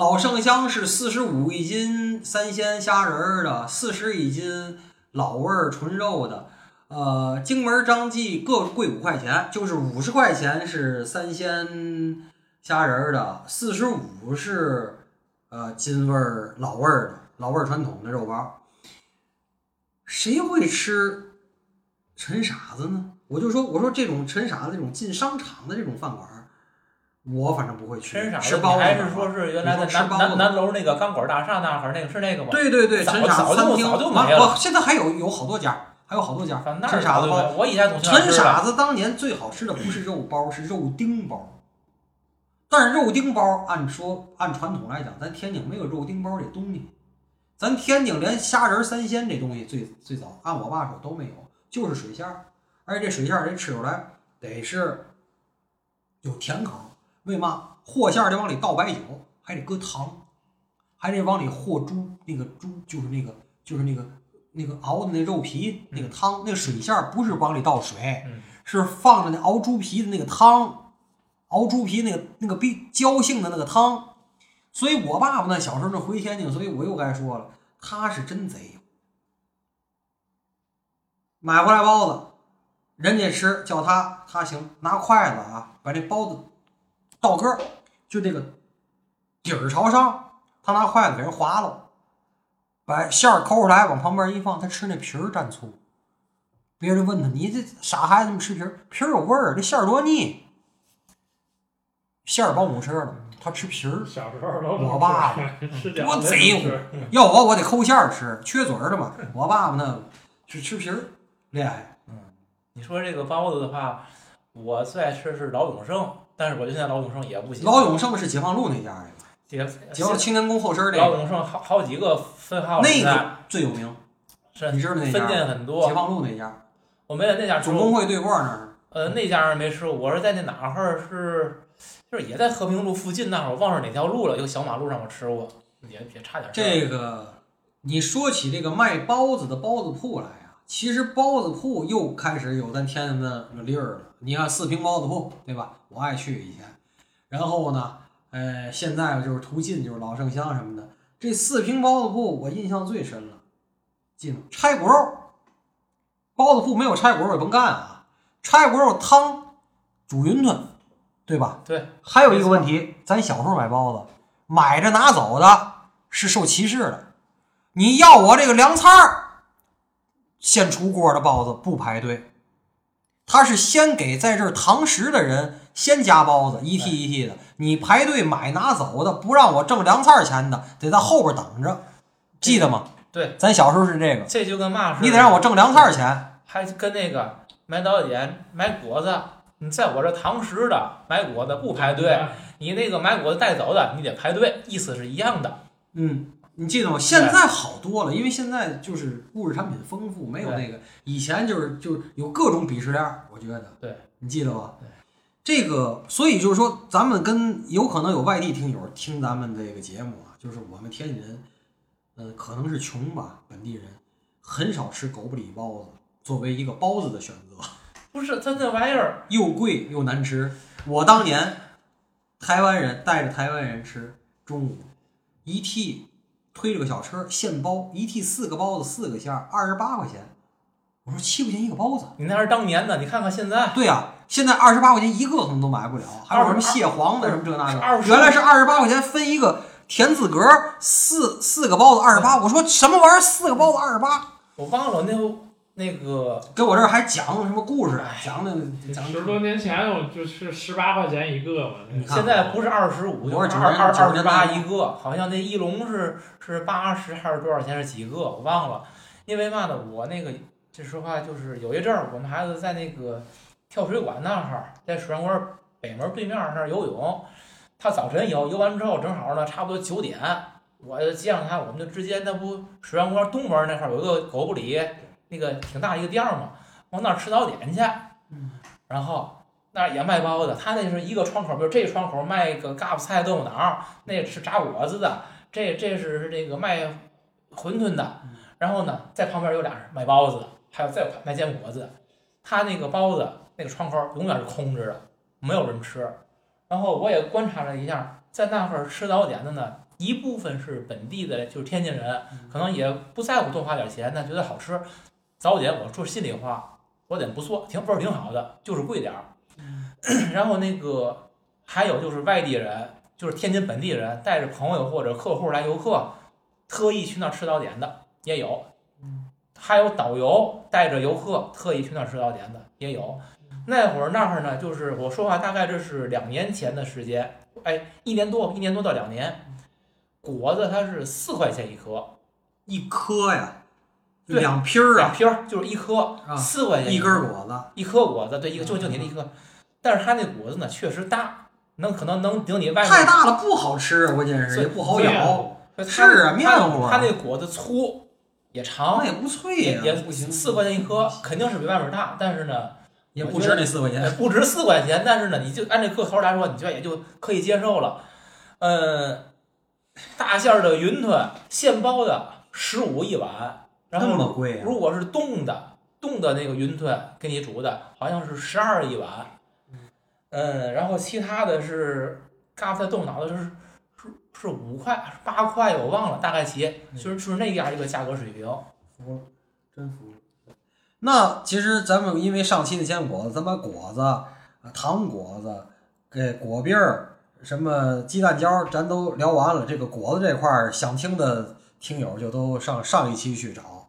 老盛香是四十五一斤三鲜虾仁儿的，四十一斤老味儿纯肉的。呃，荆门张记各贵五块钱，就是五十块钱是三鲜虾仁儿的，四十五是呃金味儿老味儿的老味儿传统的肉包。谁会吃陈傻子呢？我就说，我说这种陈傻子这种进商场的这种饭馆，我反正不会去。吃包子还是说是原来的吃南南南楼那个钢管大厦那会儿那个是那个吗？对对对，早陈傻餐厅早就了我现在还有有好多家，还有好多家反正那陈傻子包。我以前总陈吃。傻子当年最好吃的不是肉包，是肉丁包。但是肉丁包按说按传统来讲，咱天津没有肉丁包这东西，咱天津连虾仁三鲜这东西最最早按我爸说都没有，就是水馅儿，而且这水馅儿得吃出来得是有甜口儿，为嘛？和馅儿得往里倒白酒，还得搁糖，还得往里和猪那个猪就是那个就是那个那个熬的那肉皮那个汤，那个水馅儿不是往里倒水，嗯是放着那熬猪皮的那个汤，熬猪皮那个那个比焦性的那个汤。所以我爸爸呢小时候那回天津，所以我又该说了，他是真贼。买回来包子，人家吃叫他他行，拿筷子啊把这包子倒个儿，就这个底儿朝上，他拿筷子给人划了，把馅儿抠出来往旁边一放，他吃那皮儿蘸醋。别人问他：“你这傻孩子怎么吃皮儿？皮儿有味儿，这馅儿多腻。”馅儿保姆吃了，他吃皮儿。小时候都我爸爸多贼乎要我我得抠馅儿吃，缺嘴儿的嘛。我爸爸呢是吃皮儿，厉害。你说这个包子的话，我最爱吃的是老永胜，但是我觉得现在老永胜也不行。老永胜是解放路那家的，解解放青年宫后身儿那个，老永胜好好几个分号那个最有名。是你知道那分店很多。解放路那家，我没在那家吃总，工会对过那儿。呃，那家没吃过。我是在那哪儿是，就是也在和平路附近那会儿，我忘了哪条路了，一个小马路上我吃过，也也差点儿。这个你说起这个卖包子的包子铺来啊、其实包子铺又开始有咱天津的个地儿了。你看四平包子铺，对吧？我爱去以前。然后呢，呃，现在就是途径，就是老盛香什么的。这四平包子铺我印象最深了，记住拆骨肉，包子铺没有拆骨肉也甭干啊。拆骨肉汤煮云吞，对吧？对。还有一个问题，咱小时候买包子，买着拿走的是受歧视的。你要我这个凉菜儿，现出锅的包子不排队，他是先给在这儿堂食的人先夹包子，一屉一屉的。你排队买拿走的，不让我挣凉菜儿钱的，得在后边等着，记得吗？对，咱小时候是这个，这就跟嘛似的，你得让我挣凉菜儿钱。还跟那个买早点买果子，你在我这堂食的买果子不排队，你那个买果子带走的你得排队，意思是一样的。嗯，你记得吗？现在好多了，因为现在就是物质产品丰富，没有那个以前就是就是有各种鄙视链儿，我觉得。对，你记得吧？对。这个，所以就是说，咱们跟有可能有外地听友听咱们这个节目啊，就是我们天津人，嗯，可能是穷吧，本地人很少吃狗不理包子，作为一个包子的选择，不是，它这玩意儿，又贵又难吃。我当年台湾人带着台湾人吃，中午一屉推着个小车现包，一屉四个包子四个馅儿，二十八块钱。我说七块钱一个包子。你那是当年的，你看看现在，对呀、现在二十八块钱一个可能都买不了，还有什么蟹黄的什么这那二个，原来是二十八块钱分一个田字格，四四个包子二十八。我说什么玩意儿？四个包子二十八？我忘了那那个跟我这儿还讲什么故事？讲的讲十多年前我就是十八块钱一个嘛，你看现在不是二十五，就是二二二十八一个，好像那一笼是是八十还是多少钱是几个，我忘了。因为嘛呢，我那个这实话就是有一阵儿，我们孩子在那个跳水馆那儿，在水上馆北门对面那儿游泳，他早晨游游完之后，正好呢差不多九点，我就接上他，我们就直接那不水上馆东门那块儿有一个狗不理那个挺大一个店儿嘛，往那儿吃早点去。嗯然后那儿也卖包子，他那是一个窗口，比如这窗口卖个嘎巴菜豆腐脑儿，那是炸果子的，这这是这个卖馄饨的嗯。然后呢，在旁边有俩人卖包子的，还有再有卖煎果子的。他那个包子那个窗口永远是空着的，没有人吃。然后我也观察了一下，在那块儿吃早点的呢，一部分是本地的，就是天津人，可能也不在乎多花点钱，但觉得好吃。早点我说心里话，早点不错，挺味儿挺好的，就是贵点儿。[CLEARS THROAT] 然后那个还有就是外地人，就是天津本地人带着朋友或者客户来游客，特意去那儿吃早点的也有。还有导游带着游客特意去那儿吃早点的也有。那会儿那会儿呢，就是我说话大概这是两年前的时间，哎，一年多，一年多到两年。果子它是四块钱一颗，一颗呀，两皮儿啊，两皮儿就是一颗，啊四块钱一根颗果子，一颗果子，对，一个就就你那一颗，但是它那果子呢确实大，能可能能顶你外面太大了不好吃，关键是所以也不好面咬，它是啊面糊啊它那果子粗也长那，也不脆呀，也也不行，四块钱一颗，肯定是比外面大，但是呢，也不值那四块钱。呃不值四块钱，但是呢，你就按这个头来说，你就也就可以接受了。嗯，大馅儿的云吞现包的十五一碗，然那么贵啊？如果是冻的，冻的那个云吞给你煮的，好像是十二一碗。嗯，然后其他的是嘎巴菜豆脑的是是是五块八块，我忘了，大概齐，就是就是那样一个价格水平。服了，真服了。那其实咱们因为上期的煎果子，咱把果子、啊糖果子、给果篦儿、什么鸡蛋胶，咱都聊完了。这个果子这块儿，想听的听友就都上上一期去找，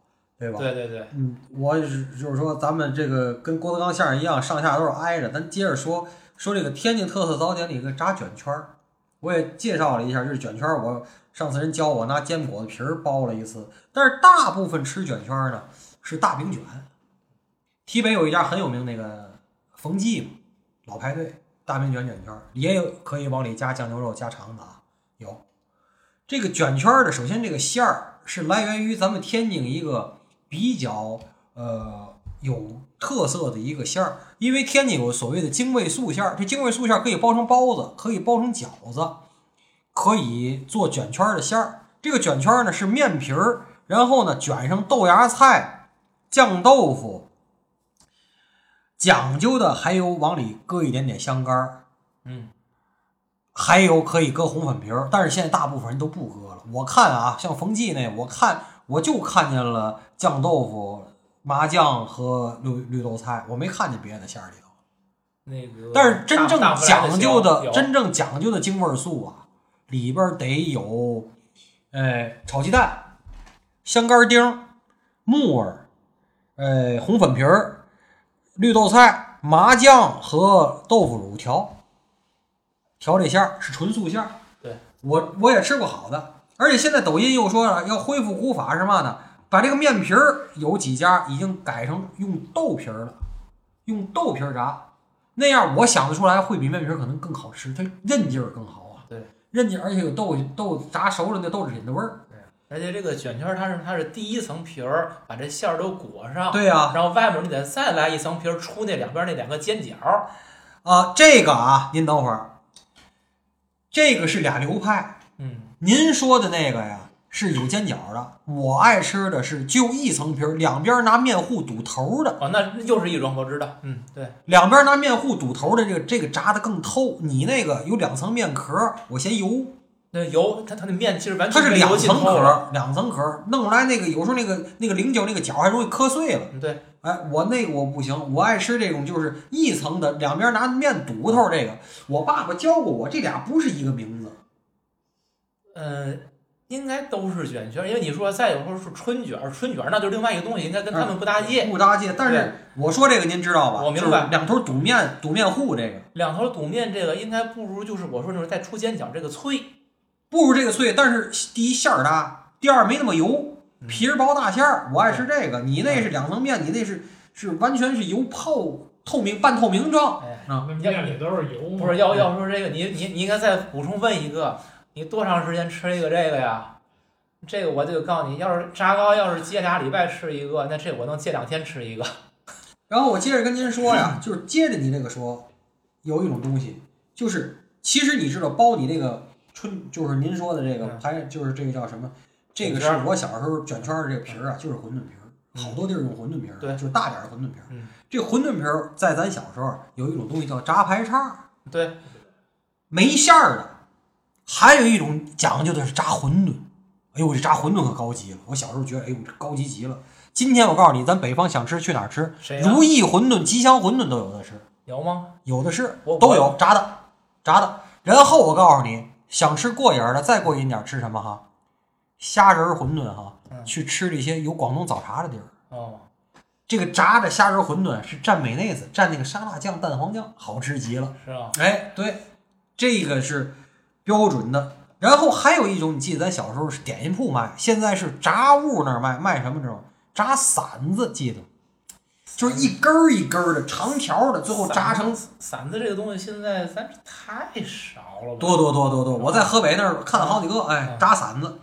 对吧？对对对，嗯，我是就是说，咱们这个跟郭德纲相声一样，上下都是挨着。咱接着说说这个天津特色早点里一个炸卷圈儿，我也介绍了一下，就是卷圈儿。我上次人教我拿煎果子皮儿包了一次，但是大部分吃卷圈儿呢是大饼卷。西北有一家很有名那个冯记嘛，老排队大饼卷卷圈儿，也有可以往里加酱牛肉加肠子啊，有。这个卷圈儿的，首先这个馅儿是来源于咱们天津一个比较呃有特色的一个馅儿，因为天津有所谓的精卫素馅儿，这精卫素馅儿可以包成包子，可以包成饺子，可以做卷圈的馅儿。这个卷圈呢是面皮儿，然后呢卷上豆芽菜、酱豆腐，讲究的还有往里搁一点点香干儿，嗯，还有可以搁红粉皮儿，但是现在大部分人都不搁了。我看啊，像冯记那，我看我就看见了酱豆腐、麻酱和绿绿豆菜，我没看见别的馅儿里头。那个，但是真正讲究的、真正讲究的京味儿素啊，里边得有，哎，炒鸡蛋、香干丁、木耳，哎，红粉皮儿、绿豆菜、麻酱和豆腐乳调。调这馅儿是纯素馅儿。对，我我也吃过好的，而且现在抖音又说了要恢复古法是嘛呢？把这个面皮儿有几家已经改成用豆皮儿了，用豆皮儿炸。那样我想得出来，会比面皮儿可能更好吃，它韧劲儿更好啊。对，韧劲儿，而且有豆豆炸熟了那豆制品的味儿。而且这个卷圈儿它是它是第一层皮儿，把这馅儿都裹上，对呀、然后外面你得再来一层皮儿，出那两边那两个尖角儿。啊，这个啊，您等会儿，这个是俩流派。嗯，您说的那个呀是有尖角的，我爱吃的是就一层皮儿，两边拿面糊堵头的，哦，那又是一种我知道。嗯，对，两边拿面糊堵头的这个这个炸的更透。你那个有两层面壳，我嫌油，那油它它那面其实完全它是两层。壳，两层壳，弄出来那个有时候那个那个菱角那个角还容易磕碎了。嗯，对，哎，我那个我不行，我爱吃这种就是一层的，两边拿面堵头这个。我爸爸教过我，这俩不是一个名字。呃，应该都是卷圈儿，因为你说再有时候是春卷儿，春卷儿那就是另外一个东西，应该跟他们不搭界。不搭界。但是我说这个您知道吧？我明白就是两头堵面堵面糊这个，两头堵面这个应该不如就是我说就是带出尖角这个脆。不如这个脆。但是第一馅儿大，第二没那么油，嗯皮儿薄大馅儿。我爱吃这个。你那是两层面，你那是是完全是油泡透明半透明状。哎，啊那面里都是油嘛。不是要要说这个，你你你应该再补充问一个，你多长时间吃一个这个呀？这个我就告诉你，要是炸糕要是戒俩礼拜吃一个，那这我能戒两天吃一个。[LAUGHS] 然后我接着跟您说呀，就是接着你这个说，有一种东西，就是其实你知道包你那个春，就是您说的这个嗯还就是这个叫什么？这个是我小时候卷圈儿的这个皮儿啊，就是馄饨皮儿，嗯好多地儿用馄饨皮儿，对就是大点儿的馄饨皮儿。嗯，这馄饨皮儿在咱小时候有一种东西叫炸排叉，对，没馅儿的，还有一种讲究的是炸馄饨。哎呦，这炸馄饨可高级了！我小时候觉得，哎呦，这高级极了。今天我告诉你，咱北方想吃去哪儿吃？如意馄饨、吉祥馄饨都有的吃，有吗？有的是，都有炸的，炸的。然后我告诉你，想吃过瘾儿的，再过瘾点儿吃什么哈？虾仁儿馄饨哈，嗯去吃这些有广东早茶的地儿。哦，这个炸的虾仁儿馄饨是蘸美内子，蘸那个沙拉酱、蛋黄酱，好吃极了。是吧？哎，对，这个是标准的。然后还有一种，你记得咱小时候是点心铺卖，现在是炸物那儿卖，卖什么这种炸馓子，记得？就是一根儿一根儿的长条的，最后炸成馓子这个东西，现在咱这太少了吧？多多多多多。我在河北那儿看了好几个，哎嗯，炸馓子，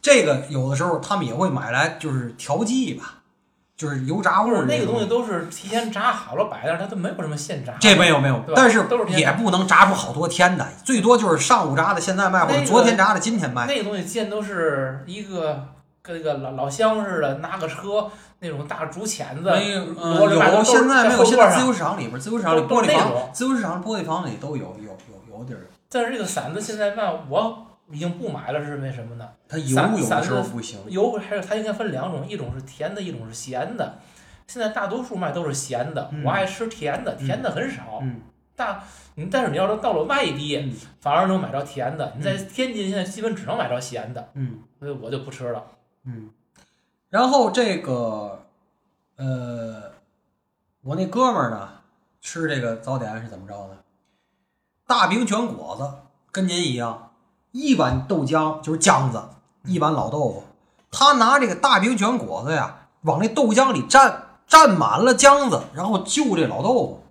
这个有的时候他们也会买来，就是调剂吧，就是油炸物那个东西都是提前炸好了摆那儿，它都没有什么现炸。这没有没有但是也不能炸出好多天的，最多就是上午炸的，现在卖，或者昨天炸的，今天卖。那个东西见都是一个跟那个老老乡似的，拿个车那种大竹钳子，没有，现在没有。现在自由市场里边，自由市场里玻璃房自由市场玻璃房里都有，有有有地儿。但是这个馓子现在卖，我已经不买了，是因为什么呢？它有的时候馓子不行，油还是它应该分两种，一种是甜的，一种是咸的。现在大多数卖都是咸的，嗯我爱吃甜的，甜的很少。嗯大，你但是你要是到了外地，嗯反而能买着甜的。你在天津现在基本只能买着咸的，嗯所以我就不吃了。嗯。然后这个，呃，我那哥们儿呢，吃这个早点是怎么着呢？大饼卷果子，跟您一样，一碗豆浆就是浆子，一碗老豆腐。他拿这个大饼卷果子呀，往那豆浆里蘸，蘸满了浆子，然后就这老豆腐。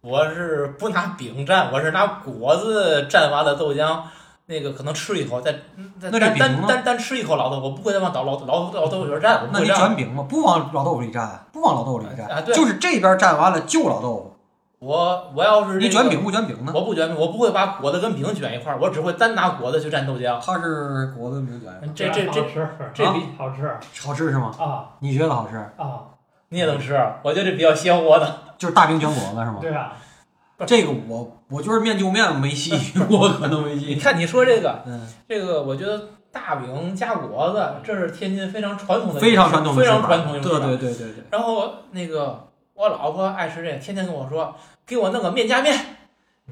我是不拿饼蘸，我是拿果子蘸完了豆浆，那个可能吃一口，再再单饼单单单吃一口老豆腐，我不会再往老老老老豆腐里边蘸，那你。卷饼吗？不往老豆腐里蘸，不往老豆腐里蘸，啊对就是这边蘸完了就老豆腐。我我要是这个你卷饼不卷饼呢？我不卷饼，我不会把果子跟饼卷一块儿，我只会单拿果子去蘸豆浆。它是果子饼卷，这这这好吃，这比好吃好吃是吗？啊你觉得好吃？啊，你也能吃，我觉得这比较鲜活的。[LAUGHS] 就是大饼卷果子是吗？对啊，这个我我就是面就面没戏，[LAUGHS] 我可能没戏你。看你说这个嗯，这个，我觉得大饼加果子，这是天津非常传统的非常传统的非常传统的对对对对对。然后那个我老婆爱吃这个，天天跟我说，给我弄个面夹面。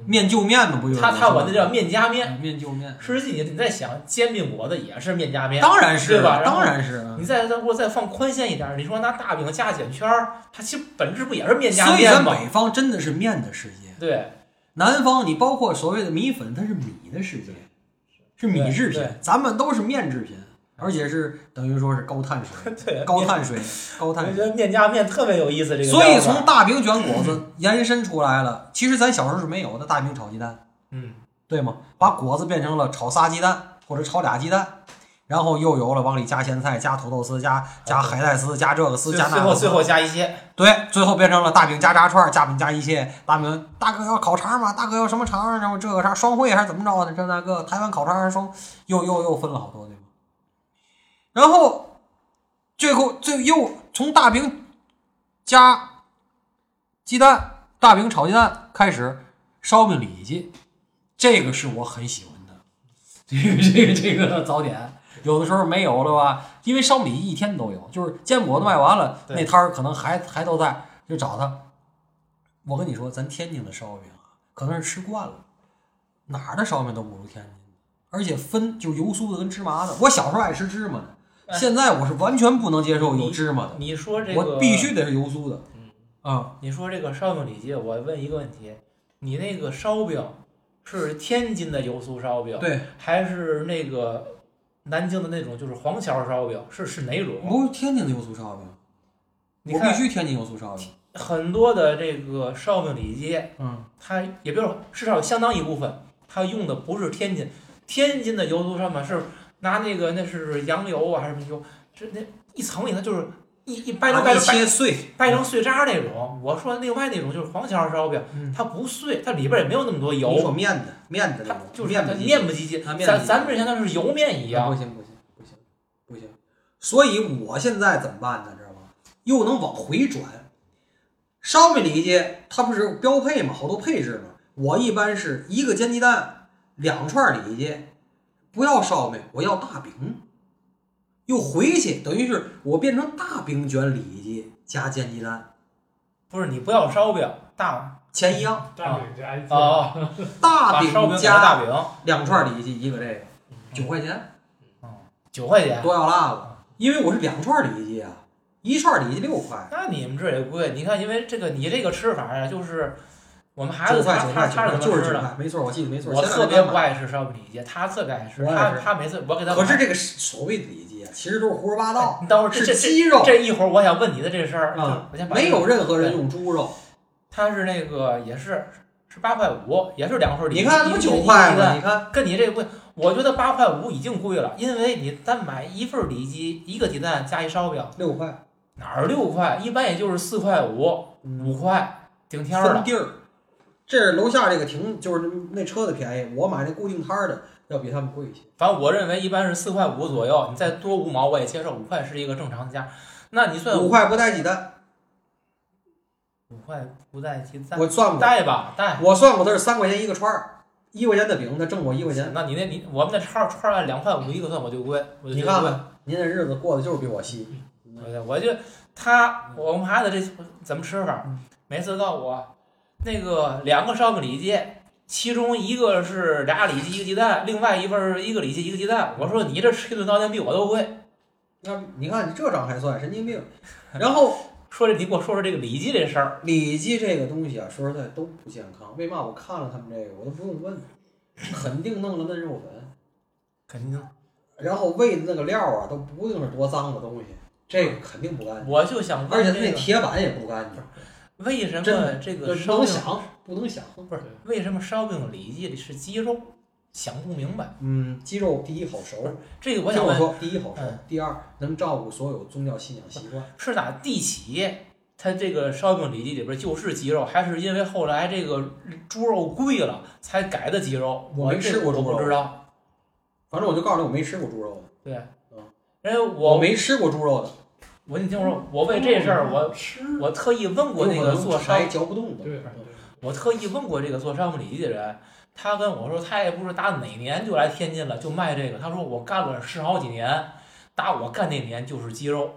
面就面嘛，不就是？她她管那叫面夹面。面就面，实际你你在想，煎饼果子也是面夹面。当然是对吧当然是啊。你再再或者再放宽限一点儿，你说拿大饼加卷圈儿，它其实本质不也是面夹所以？咱北方真的是面的世界，对，南方你包括所谓的米粉，它是米的世界，是米制品咱们都是面制品，而且是等于说是高碳水、[LAUGHS] 对，高碳水、高碳水。我觉得面加面特别有意思，这个所以从大饼卷果子延伸出来了，其实咱小时候是没有的，大饼炒鸡蛋。嗯，对吗？把果子变成了炒仨鸡蛋或者炒俩鸡蛋，然后又有了往里加咸菜、加土豆丝、加加海带丝、加这个丝、加那个丝。最后最后加一些，对，最后变成了大饼加炸串，加饼加一切。大饼，大哥要烤肠吗？大哥要什么肠？然后这个啥双汇还是怎么着的？这那个台湾烤肠双，又又又分了好多，对吗？然后最后最又从大饼加鸡蛋、大饼炒鸡蛋开始，烧饼里脊，这个是我很喜欢的。这个这个这个早点，有的时候没有了吧？因为烧饼里脊一天都有，就是坚果都卖完了，那摊儿可能还还都在，就找他。我跟你说，咱天津的烧饼啊，可能是吃惯了，哪儿的烧饼都不如天津的，而且分就油酥的跟芝麻的。我小时候爱吃芝麻的，哎 [LAUGHS] 现在我是完全不能接受有芝麻的，你说这个我必须得是油酥的。嗯啊，你说这个烧饼里脊，我问一个问题，你那个烧饼是天津的油酥烧饼，对，还是那个南京的那种就是黄桥烧饼？是是哪种？不是天津的油酥烧饼，我必须天津油酥烧饼。很多的这个烧饼里脊，嗯，它也比如说至少有相当一部分，它用的不是天津天津的油酥烧饼是拿那个那是羊油啊还是什么油，这那一层里头就是一一掰成掰成碎，掰成碎渣那种。我说另外那种就是黄桥烧饼，嗯它不碎，它里边也没有那么多油你说油，面的面的那它种，就是它面的面不唧唧咱咱们这相当于是油面一样不。行不行不行不行，所以我现在怎么办呢？知道吗？又能往回转。烧饼里脊它不是标配嘛？好多配置嘛。我一般是一个煎鸡蛋，两串里脊，不要烧饼，我要大饼。又回去，等于是我变成大饼卷里脊加煎鸡蛋，不是你不要烧饼，大钱一样。大饼加一哦，[LAUGHS] 大饼加大饼，两串里脊，一个这个，九块钱。九块钱。多要辣子，因为我是两串里脊啊，一串里脊六块，那你们这也贵，你看，因为这个你这个吃法呀，就是我们孩子他他他是怎么吃的？没错，我记得没错。我特别不爱吃烧饼里脊，他特别爱吃，他他每次我给他买。可是这个所谓的里脊啊，其实都是胡说八道，你等会儿这这是鸡肉这一会儿我想问你的这事儿，啊我先，把没有任何人用猪肉。他是那个也是是八块五，也是两份里脊。你看，那不九块吗？你看，跟你这个贵，我觉得八块五已经贵了，因为你单买一份里脊，一个鸡蛋加一烧饼，六块，哪儿六块？一般也就是四块五、五块，顶天儿了。分地儿。这是楼下这个停，就是那车子便宜，我买那固定摊儿的要比他们贵一些。反正我认为一般是四块五左右，你再多五毛我也接受，五块是一个正常的价。那你算五块不带鸡蛋，五块不带鸡蛋，我算过，带吧带。我算过，它是三块钱一个串儿，一块钱的饼，他挣我一块钱。那你那你我们那串儿串儿按两块五一个算，我就贵。你看看，您这日子过得就是比我细。对对，我就他我们孩子这怎么吃法嗯？每次告诉我，那个两个烧饼里脊，其中一个是俩里脊一个鸡蛋，另外一份儿一个里脊一个鸡蛋。我说你这吃一顿早点比我都贵。那你看你这账还算神经病。然后 [LAUGHS] 说这你给我说说这个里脊这事儿，里脊这个东西啊，说实在都不健康。为嘛我看了他们这个，我都不用问，肯定弄了嫩肉粉，肯定然后喂的那个料啊，都不定是多脏的东西，这个肯定不干净，我就想而且它那铁板也不干净，为什么这个这烧饼能想不能想？不是为什么烧饼里脊里是鸡肉？想不明白。嗯，鸡肉第一好熟，这个我想我说，第一好熟嗯，第二能照顾所有宗教信仰习惯。是打地起？它这个烧饼里脊里边就是鸡肉，还是因为后来这个猪肉贵了才改的鸡肉？我没吃过猪肉我不知道。反正我就告诉你，我没吃过猪肉的，对，嗯因为我我没吃过猪肉的，我你听我说，我为这事儿我吃，我特意问过那个做烧还嚼不动的。对对，我特意问过这个做烧饼里脊的人，他跟我说，他也不是打哪年就来天津了，就卖这个。他说我干了十好几年，打我干那年就是鸡肉。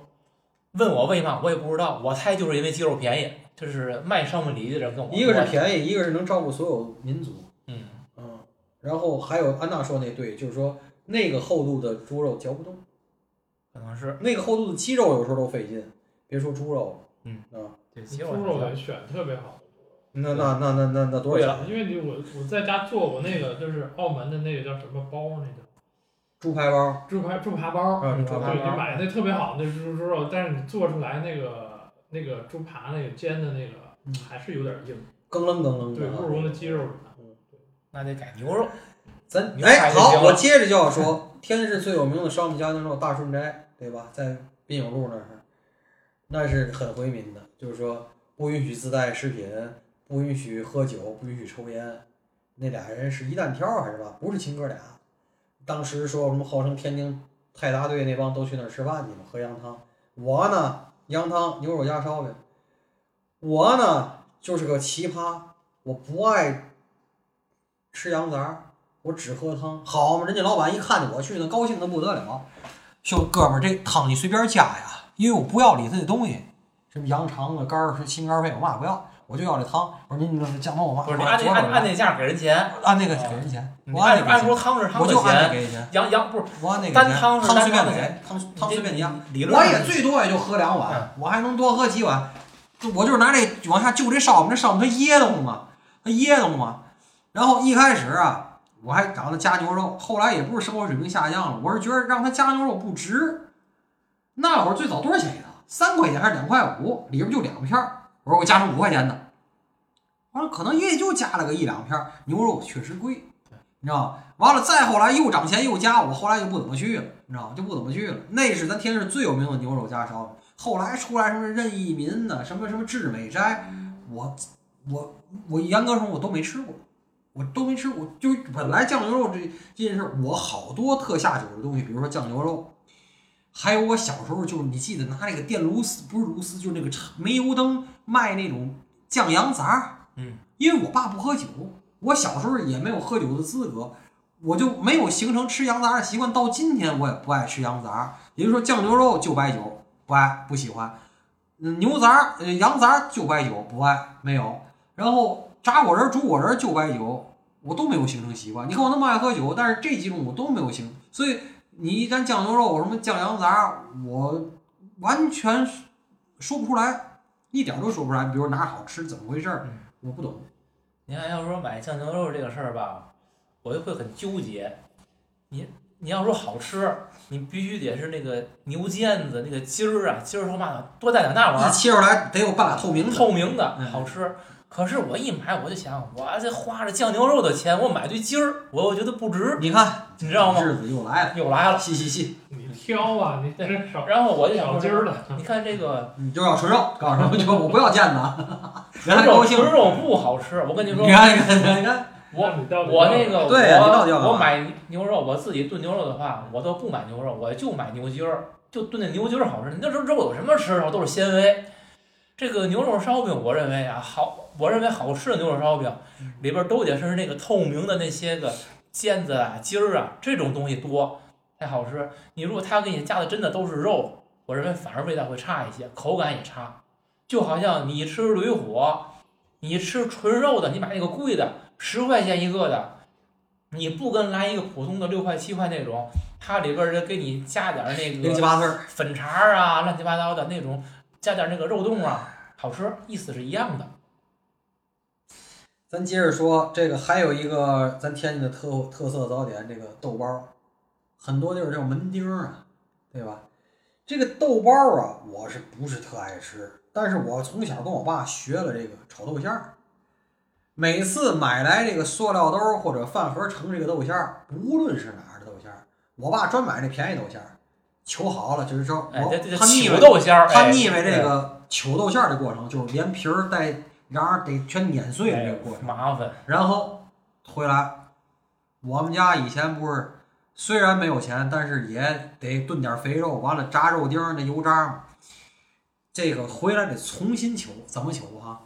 问我为嘛，我也不知道，我猜就是因为鸡肉便宜。就是卖烧饼里脊的人跟我说，一个是便宜，一个是能照顾所有民族。嗯，嗯，然后还有安娜说那对，就是说那个厚度的猪肉嚼不动，可能是那个厚度的鸡肉有时候都费劲，别说猪肉了。嗯啊，对鸡猪肉肉还得选特别好的。那那那那那那多少钱？因为你我我在家做过那个，就是澳门的那个叫什么包，那叫猪排包，猪排猪扒包。嗯，猪排对，你包，买那特别好的猪猪肉，但是你做出来那个那个猪扒那个煎的那个嗯还是有点硬，更楞更楞的对，啊。不如那鸡肉软。那得改牛肉。咱哎好，我接着就要说，天津市最有名的烧饼家庭肉大顺斋，对吧？在滨永路那儿，那是很回民的，就是说不允许自带食品，不允许喝酒，不允许抽烟。那俩人是一单挑还是吧？不是亲哥俩。当时说什么号称天津泰达队那帮都去那儿吃饭去了，喝羊汤。我呢，羊汤牛肉加烧饼。我呢就是个奇葩，我不爱吃羊杂，我只喝汤。好嘛，人家老板一看见我去，那高兴的不得了。说哥们儿，这汤你随便加呀，因为我不要里头的东西，什么羊肠子、肝儿、心肝肺，我嘛不要，我就要这汤。我说您那酱肉我嘛，不是按那按按那价给人钱，按那个给人钱，我按按说汤是汤的我就按那钱，给人钱，羊羊不是我按那个单汤是汤随便给汤汤汤随便加。我也最多也就喝两碗，我还能多喝几碗。我就是拿这往下就这烧饼，这烧饼它噎得慌嘛，它噎得慌嘛。然后一开始啊，我还找他加牛肉，后来也不是生活水平下降了，我是觉得让他加牛肉不值。那会儿最早多少钱一套？三块钱还是两块五？里边就两片。我说我加成五块钱的，完了可能也就加了个一两片。牛肉确实贵，你知道吗？完了再后来又涨钱又加，我后来就不怎么去了，你知道吗？就不怎么去了。那是咱天津市最有名的牛肉夹烧饼。后来出来什么任意民的，什么什么致美斋，我我我严格说我都没吃过，我都没吃过。就本来酱牛肉这这件事儿，我好多特下酒的东西，比如说酱牛肉，还有我小时候就是你记得拿那个电炉丝，不是炉丝，就是那个煤油灯卖那种酱羊杂，嗯，因为我爸不喝酒，我小时候也没有喝酒的资格。我就没有形成吃羊杂的习惯，到今天我也不爱吃羊杂，也就是说酱牛肉就白酒。不爱不喜欢，嗯，牛杂呃羊杂就白酒不爱没有，然后炸果仁煮果仁就白酒，我都没有形成习惯。你看我那么爱喝酒，但是这几种我都没有形，所以你一蘸酱牛肉什么酱羊杂，我完全说不出来，一点都说不出来。比如哪好吃怎么回事儿，我不懂。你看要说买酱牛肉这个事儿吧，我就会很纠结。你你要说好吃。你必须得是那个牛腱子那个筋儿啊，筋儿说嘛的多带点那玩意儿，一切出来得有半拉透明透明的好吃。可是我一买我就想，我这花着酱牛肉的钱，我买堆筋儿，我又觉得不值。你看，你知道吗？日子又来了，又来了，细细细。你挑啊，你这少。然后我就想筋儿了，你看这个，[LAUGHS] 你就要纯肉，告诉你，我不要腱子。[LAUGHS] 纯肉纯肉不好吃，我跟你说。你看，你看，你看。我我那个对我我买牛肉，我自己炖牛肉的话，我都不买牛肉，我就买牛筋儿，就炖那牛筋儿好吃。你那肉肉有什么吃头？都是纤维。这个牛肉烧饼，我认为啊好，我认为好吃的牛肉烧饼里边都得是那个透明的那些个尖子啊、筋儿啊这种东西多才好吃。你如果他给你加的真的都是肉，我认为反而味道会差一些，口感也差。就好像你吃驴火，你吃纯肉的，你买那个贵的。十块钱一个的，你不跟来一个普通的六块七块那种，它里边儿给你加点那个粉肠啊，乱七八糟的那种，加点那个肉冻啊，好吃，意思是一样的。咱接着说这个，还有一个咱天津的特特色早点，这个豆包，很多地儿叫门钉啊，对吧？这个豆包啊，我是不是特爱吃？但是我从小跟我爸学了这个炒豆馅儿。每次买来这个塑料兜或者饭盒盛这个豆馅儿，不论是哪儿的豆馅儿，我爸专买那便宜豆馅儿，求好了就是说，我他腻歪豆馅儿，他腻味这个求豆馅儿的过程，就是连皮儿带瓤儿得全碾碎了这个过程，麻烦。然后回来，我们家以前不是虽然没有钱，但是也得炖点肥肉，完了炸肉丁儿那油渣嘛，这个回来得重新求，怎么求啊？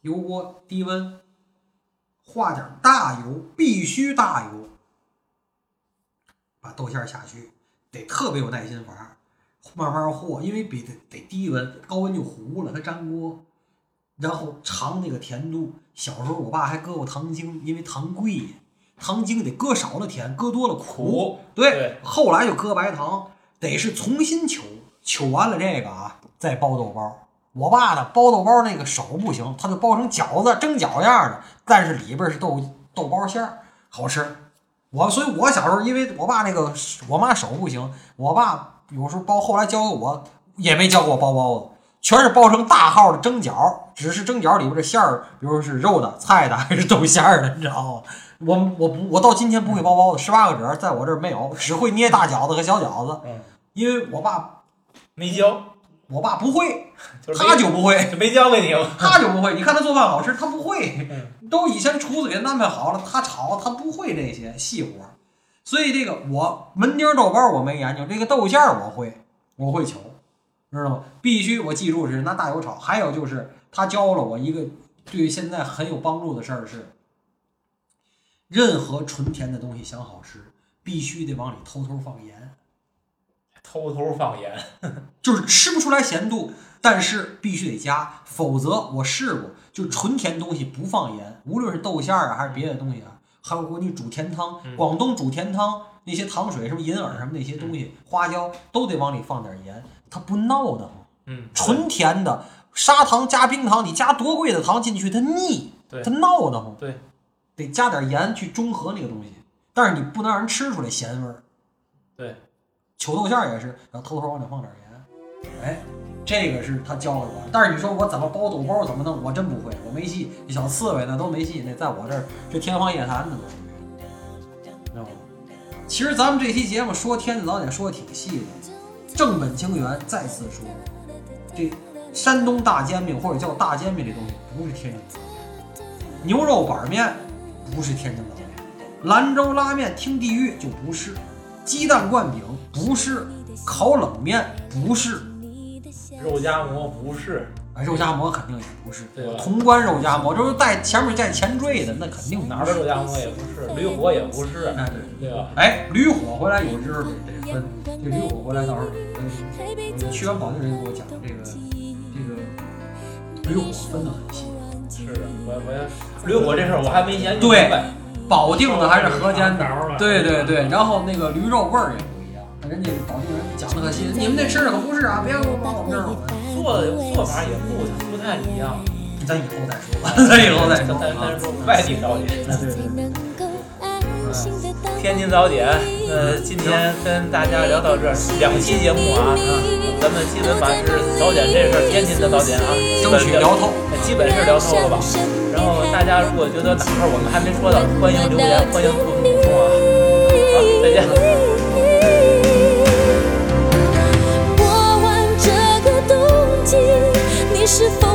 油锅低温。化点大油，必须大油，把豆馅下去，得特别有耐心法，慢慢和，因为比得得低温，高温就糊了，它粘锅。然后尝那个甜度，小时候我爸还搁过糖精，因为糖贵，糖精得搁少了甜，搁多了苦。对，后来就搁白糖，得是重新求，求完了这个啊，再包豆包。我爸呢，包豆包那个手不行，他就包成饺子蒸饺样的，但是里边是豆豆包馅儿，好吃。我所以，我小时候因为我爸那个我妈手不行，我爸有时候包，后来教我也没教过我包包子，全是包成大号的蒸饺，只是蒸饺里边的馅儿，比如是肉的、菜的 [LAUGHS] 还是豆馅儿的，你知道吗？我我不我到今天不会包包子，十八个褶在我这儿没有，只会捏大饺子和小饺子，因为我爸没教。我爸不会，[LAUGHS] 他就不会，[LAUGHS] 没教给你 [LAUGHS] 他就不会，你看他做饭好吃，他不会，都以前厨子给他安排好了，他炒他不会这些细活所以这个我门钉豆包我没研究，这个豆馅儿我会，我会求，知道吗？必须我记住是拿大油炒。还有就是他教了我一个对现在很有帮助的事儿是，任何纯甜的东西想好吃，必须得往里偷偷放盐。偷偷放盐，[LAUGHS] 就是吃不出来咸度，但是必须得加，否则我试过，就纯甜东西不放盐，无论是豆馅儿啊还是别的东西啊，还有给你煮甜汤，广东煮甜汤那些糖水什么银耳什么那些东西，花椒都得往里放点盐，它不闹的嗯，纯甜的砂糖加冰糖，你加多贵的糖进去它腻，它闹的慌。对，得加点盐去中和那个东西，但是你不能让人吃出来咸味儿。对。球豆馅也是，要偷偷往里放点盐。哎，这个是他教给我。但是你说我怎么包豆包，怎么弄，我真不会，我没戏。小刺猬那都没戏，那在我这儿就天方夜谭的其实咱们这期节目说天津早点说的挺细的，正本清源。再次说，这山东大煎饼或者叫大煎饼这东西不是天津早点，牛肉板面不是天津早点，兰州拉面听地域就不是，鸡蛋灌饼不是，烤冷面不是，肉夹馍不是，啊肉夹馍肯定也不是，对吧潼关肉夹馍就是带前面带前缀的，那肯定哪儿的肉夹馍也不是，驴火也不是，哎对。对吧？哎，驴火回来有时候得得分，这驴火回来到时候，嗯，去完保定人给我讲这个这个驴火分得很细，是的，我我要驴火这事儿我还没研究对明白。保定的还是河间的，的对对对，然后那个驴肉味儿也不一样，人家保定人讲的可细，你们那吃的可不是啊，别给我往我们这儿混，做的做法也不不太一样，咱以后再说，咱以后再说啊咱咱咱，说外地了解。对对对，天津早点，呃，今天跟大家聊到这儿，两期节目啊，咱们基本把是早点这事儿，天津的早点啊，争取聊透，基本是聊透了吧。然后大家如果觉得哪块儿我们还没说到，欢迎留言，欢迎补补充啊。好，再见。过完这个冬季，你是否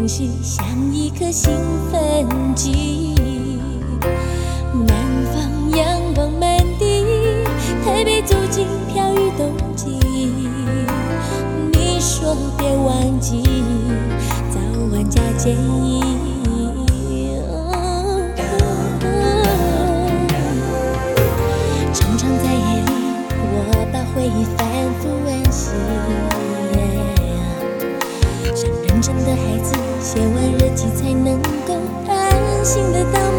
唯一的惊喜，像一颗兴奋剂。南方阳光满地，台北走进飘雨冬季。你说别忘记，早晚加件衣。常常在夜里，我把回忆反复温习。像认真的孩子，写完日记才能够安心的到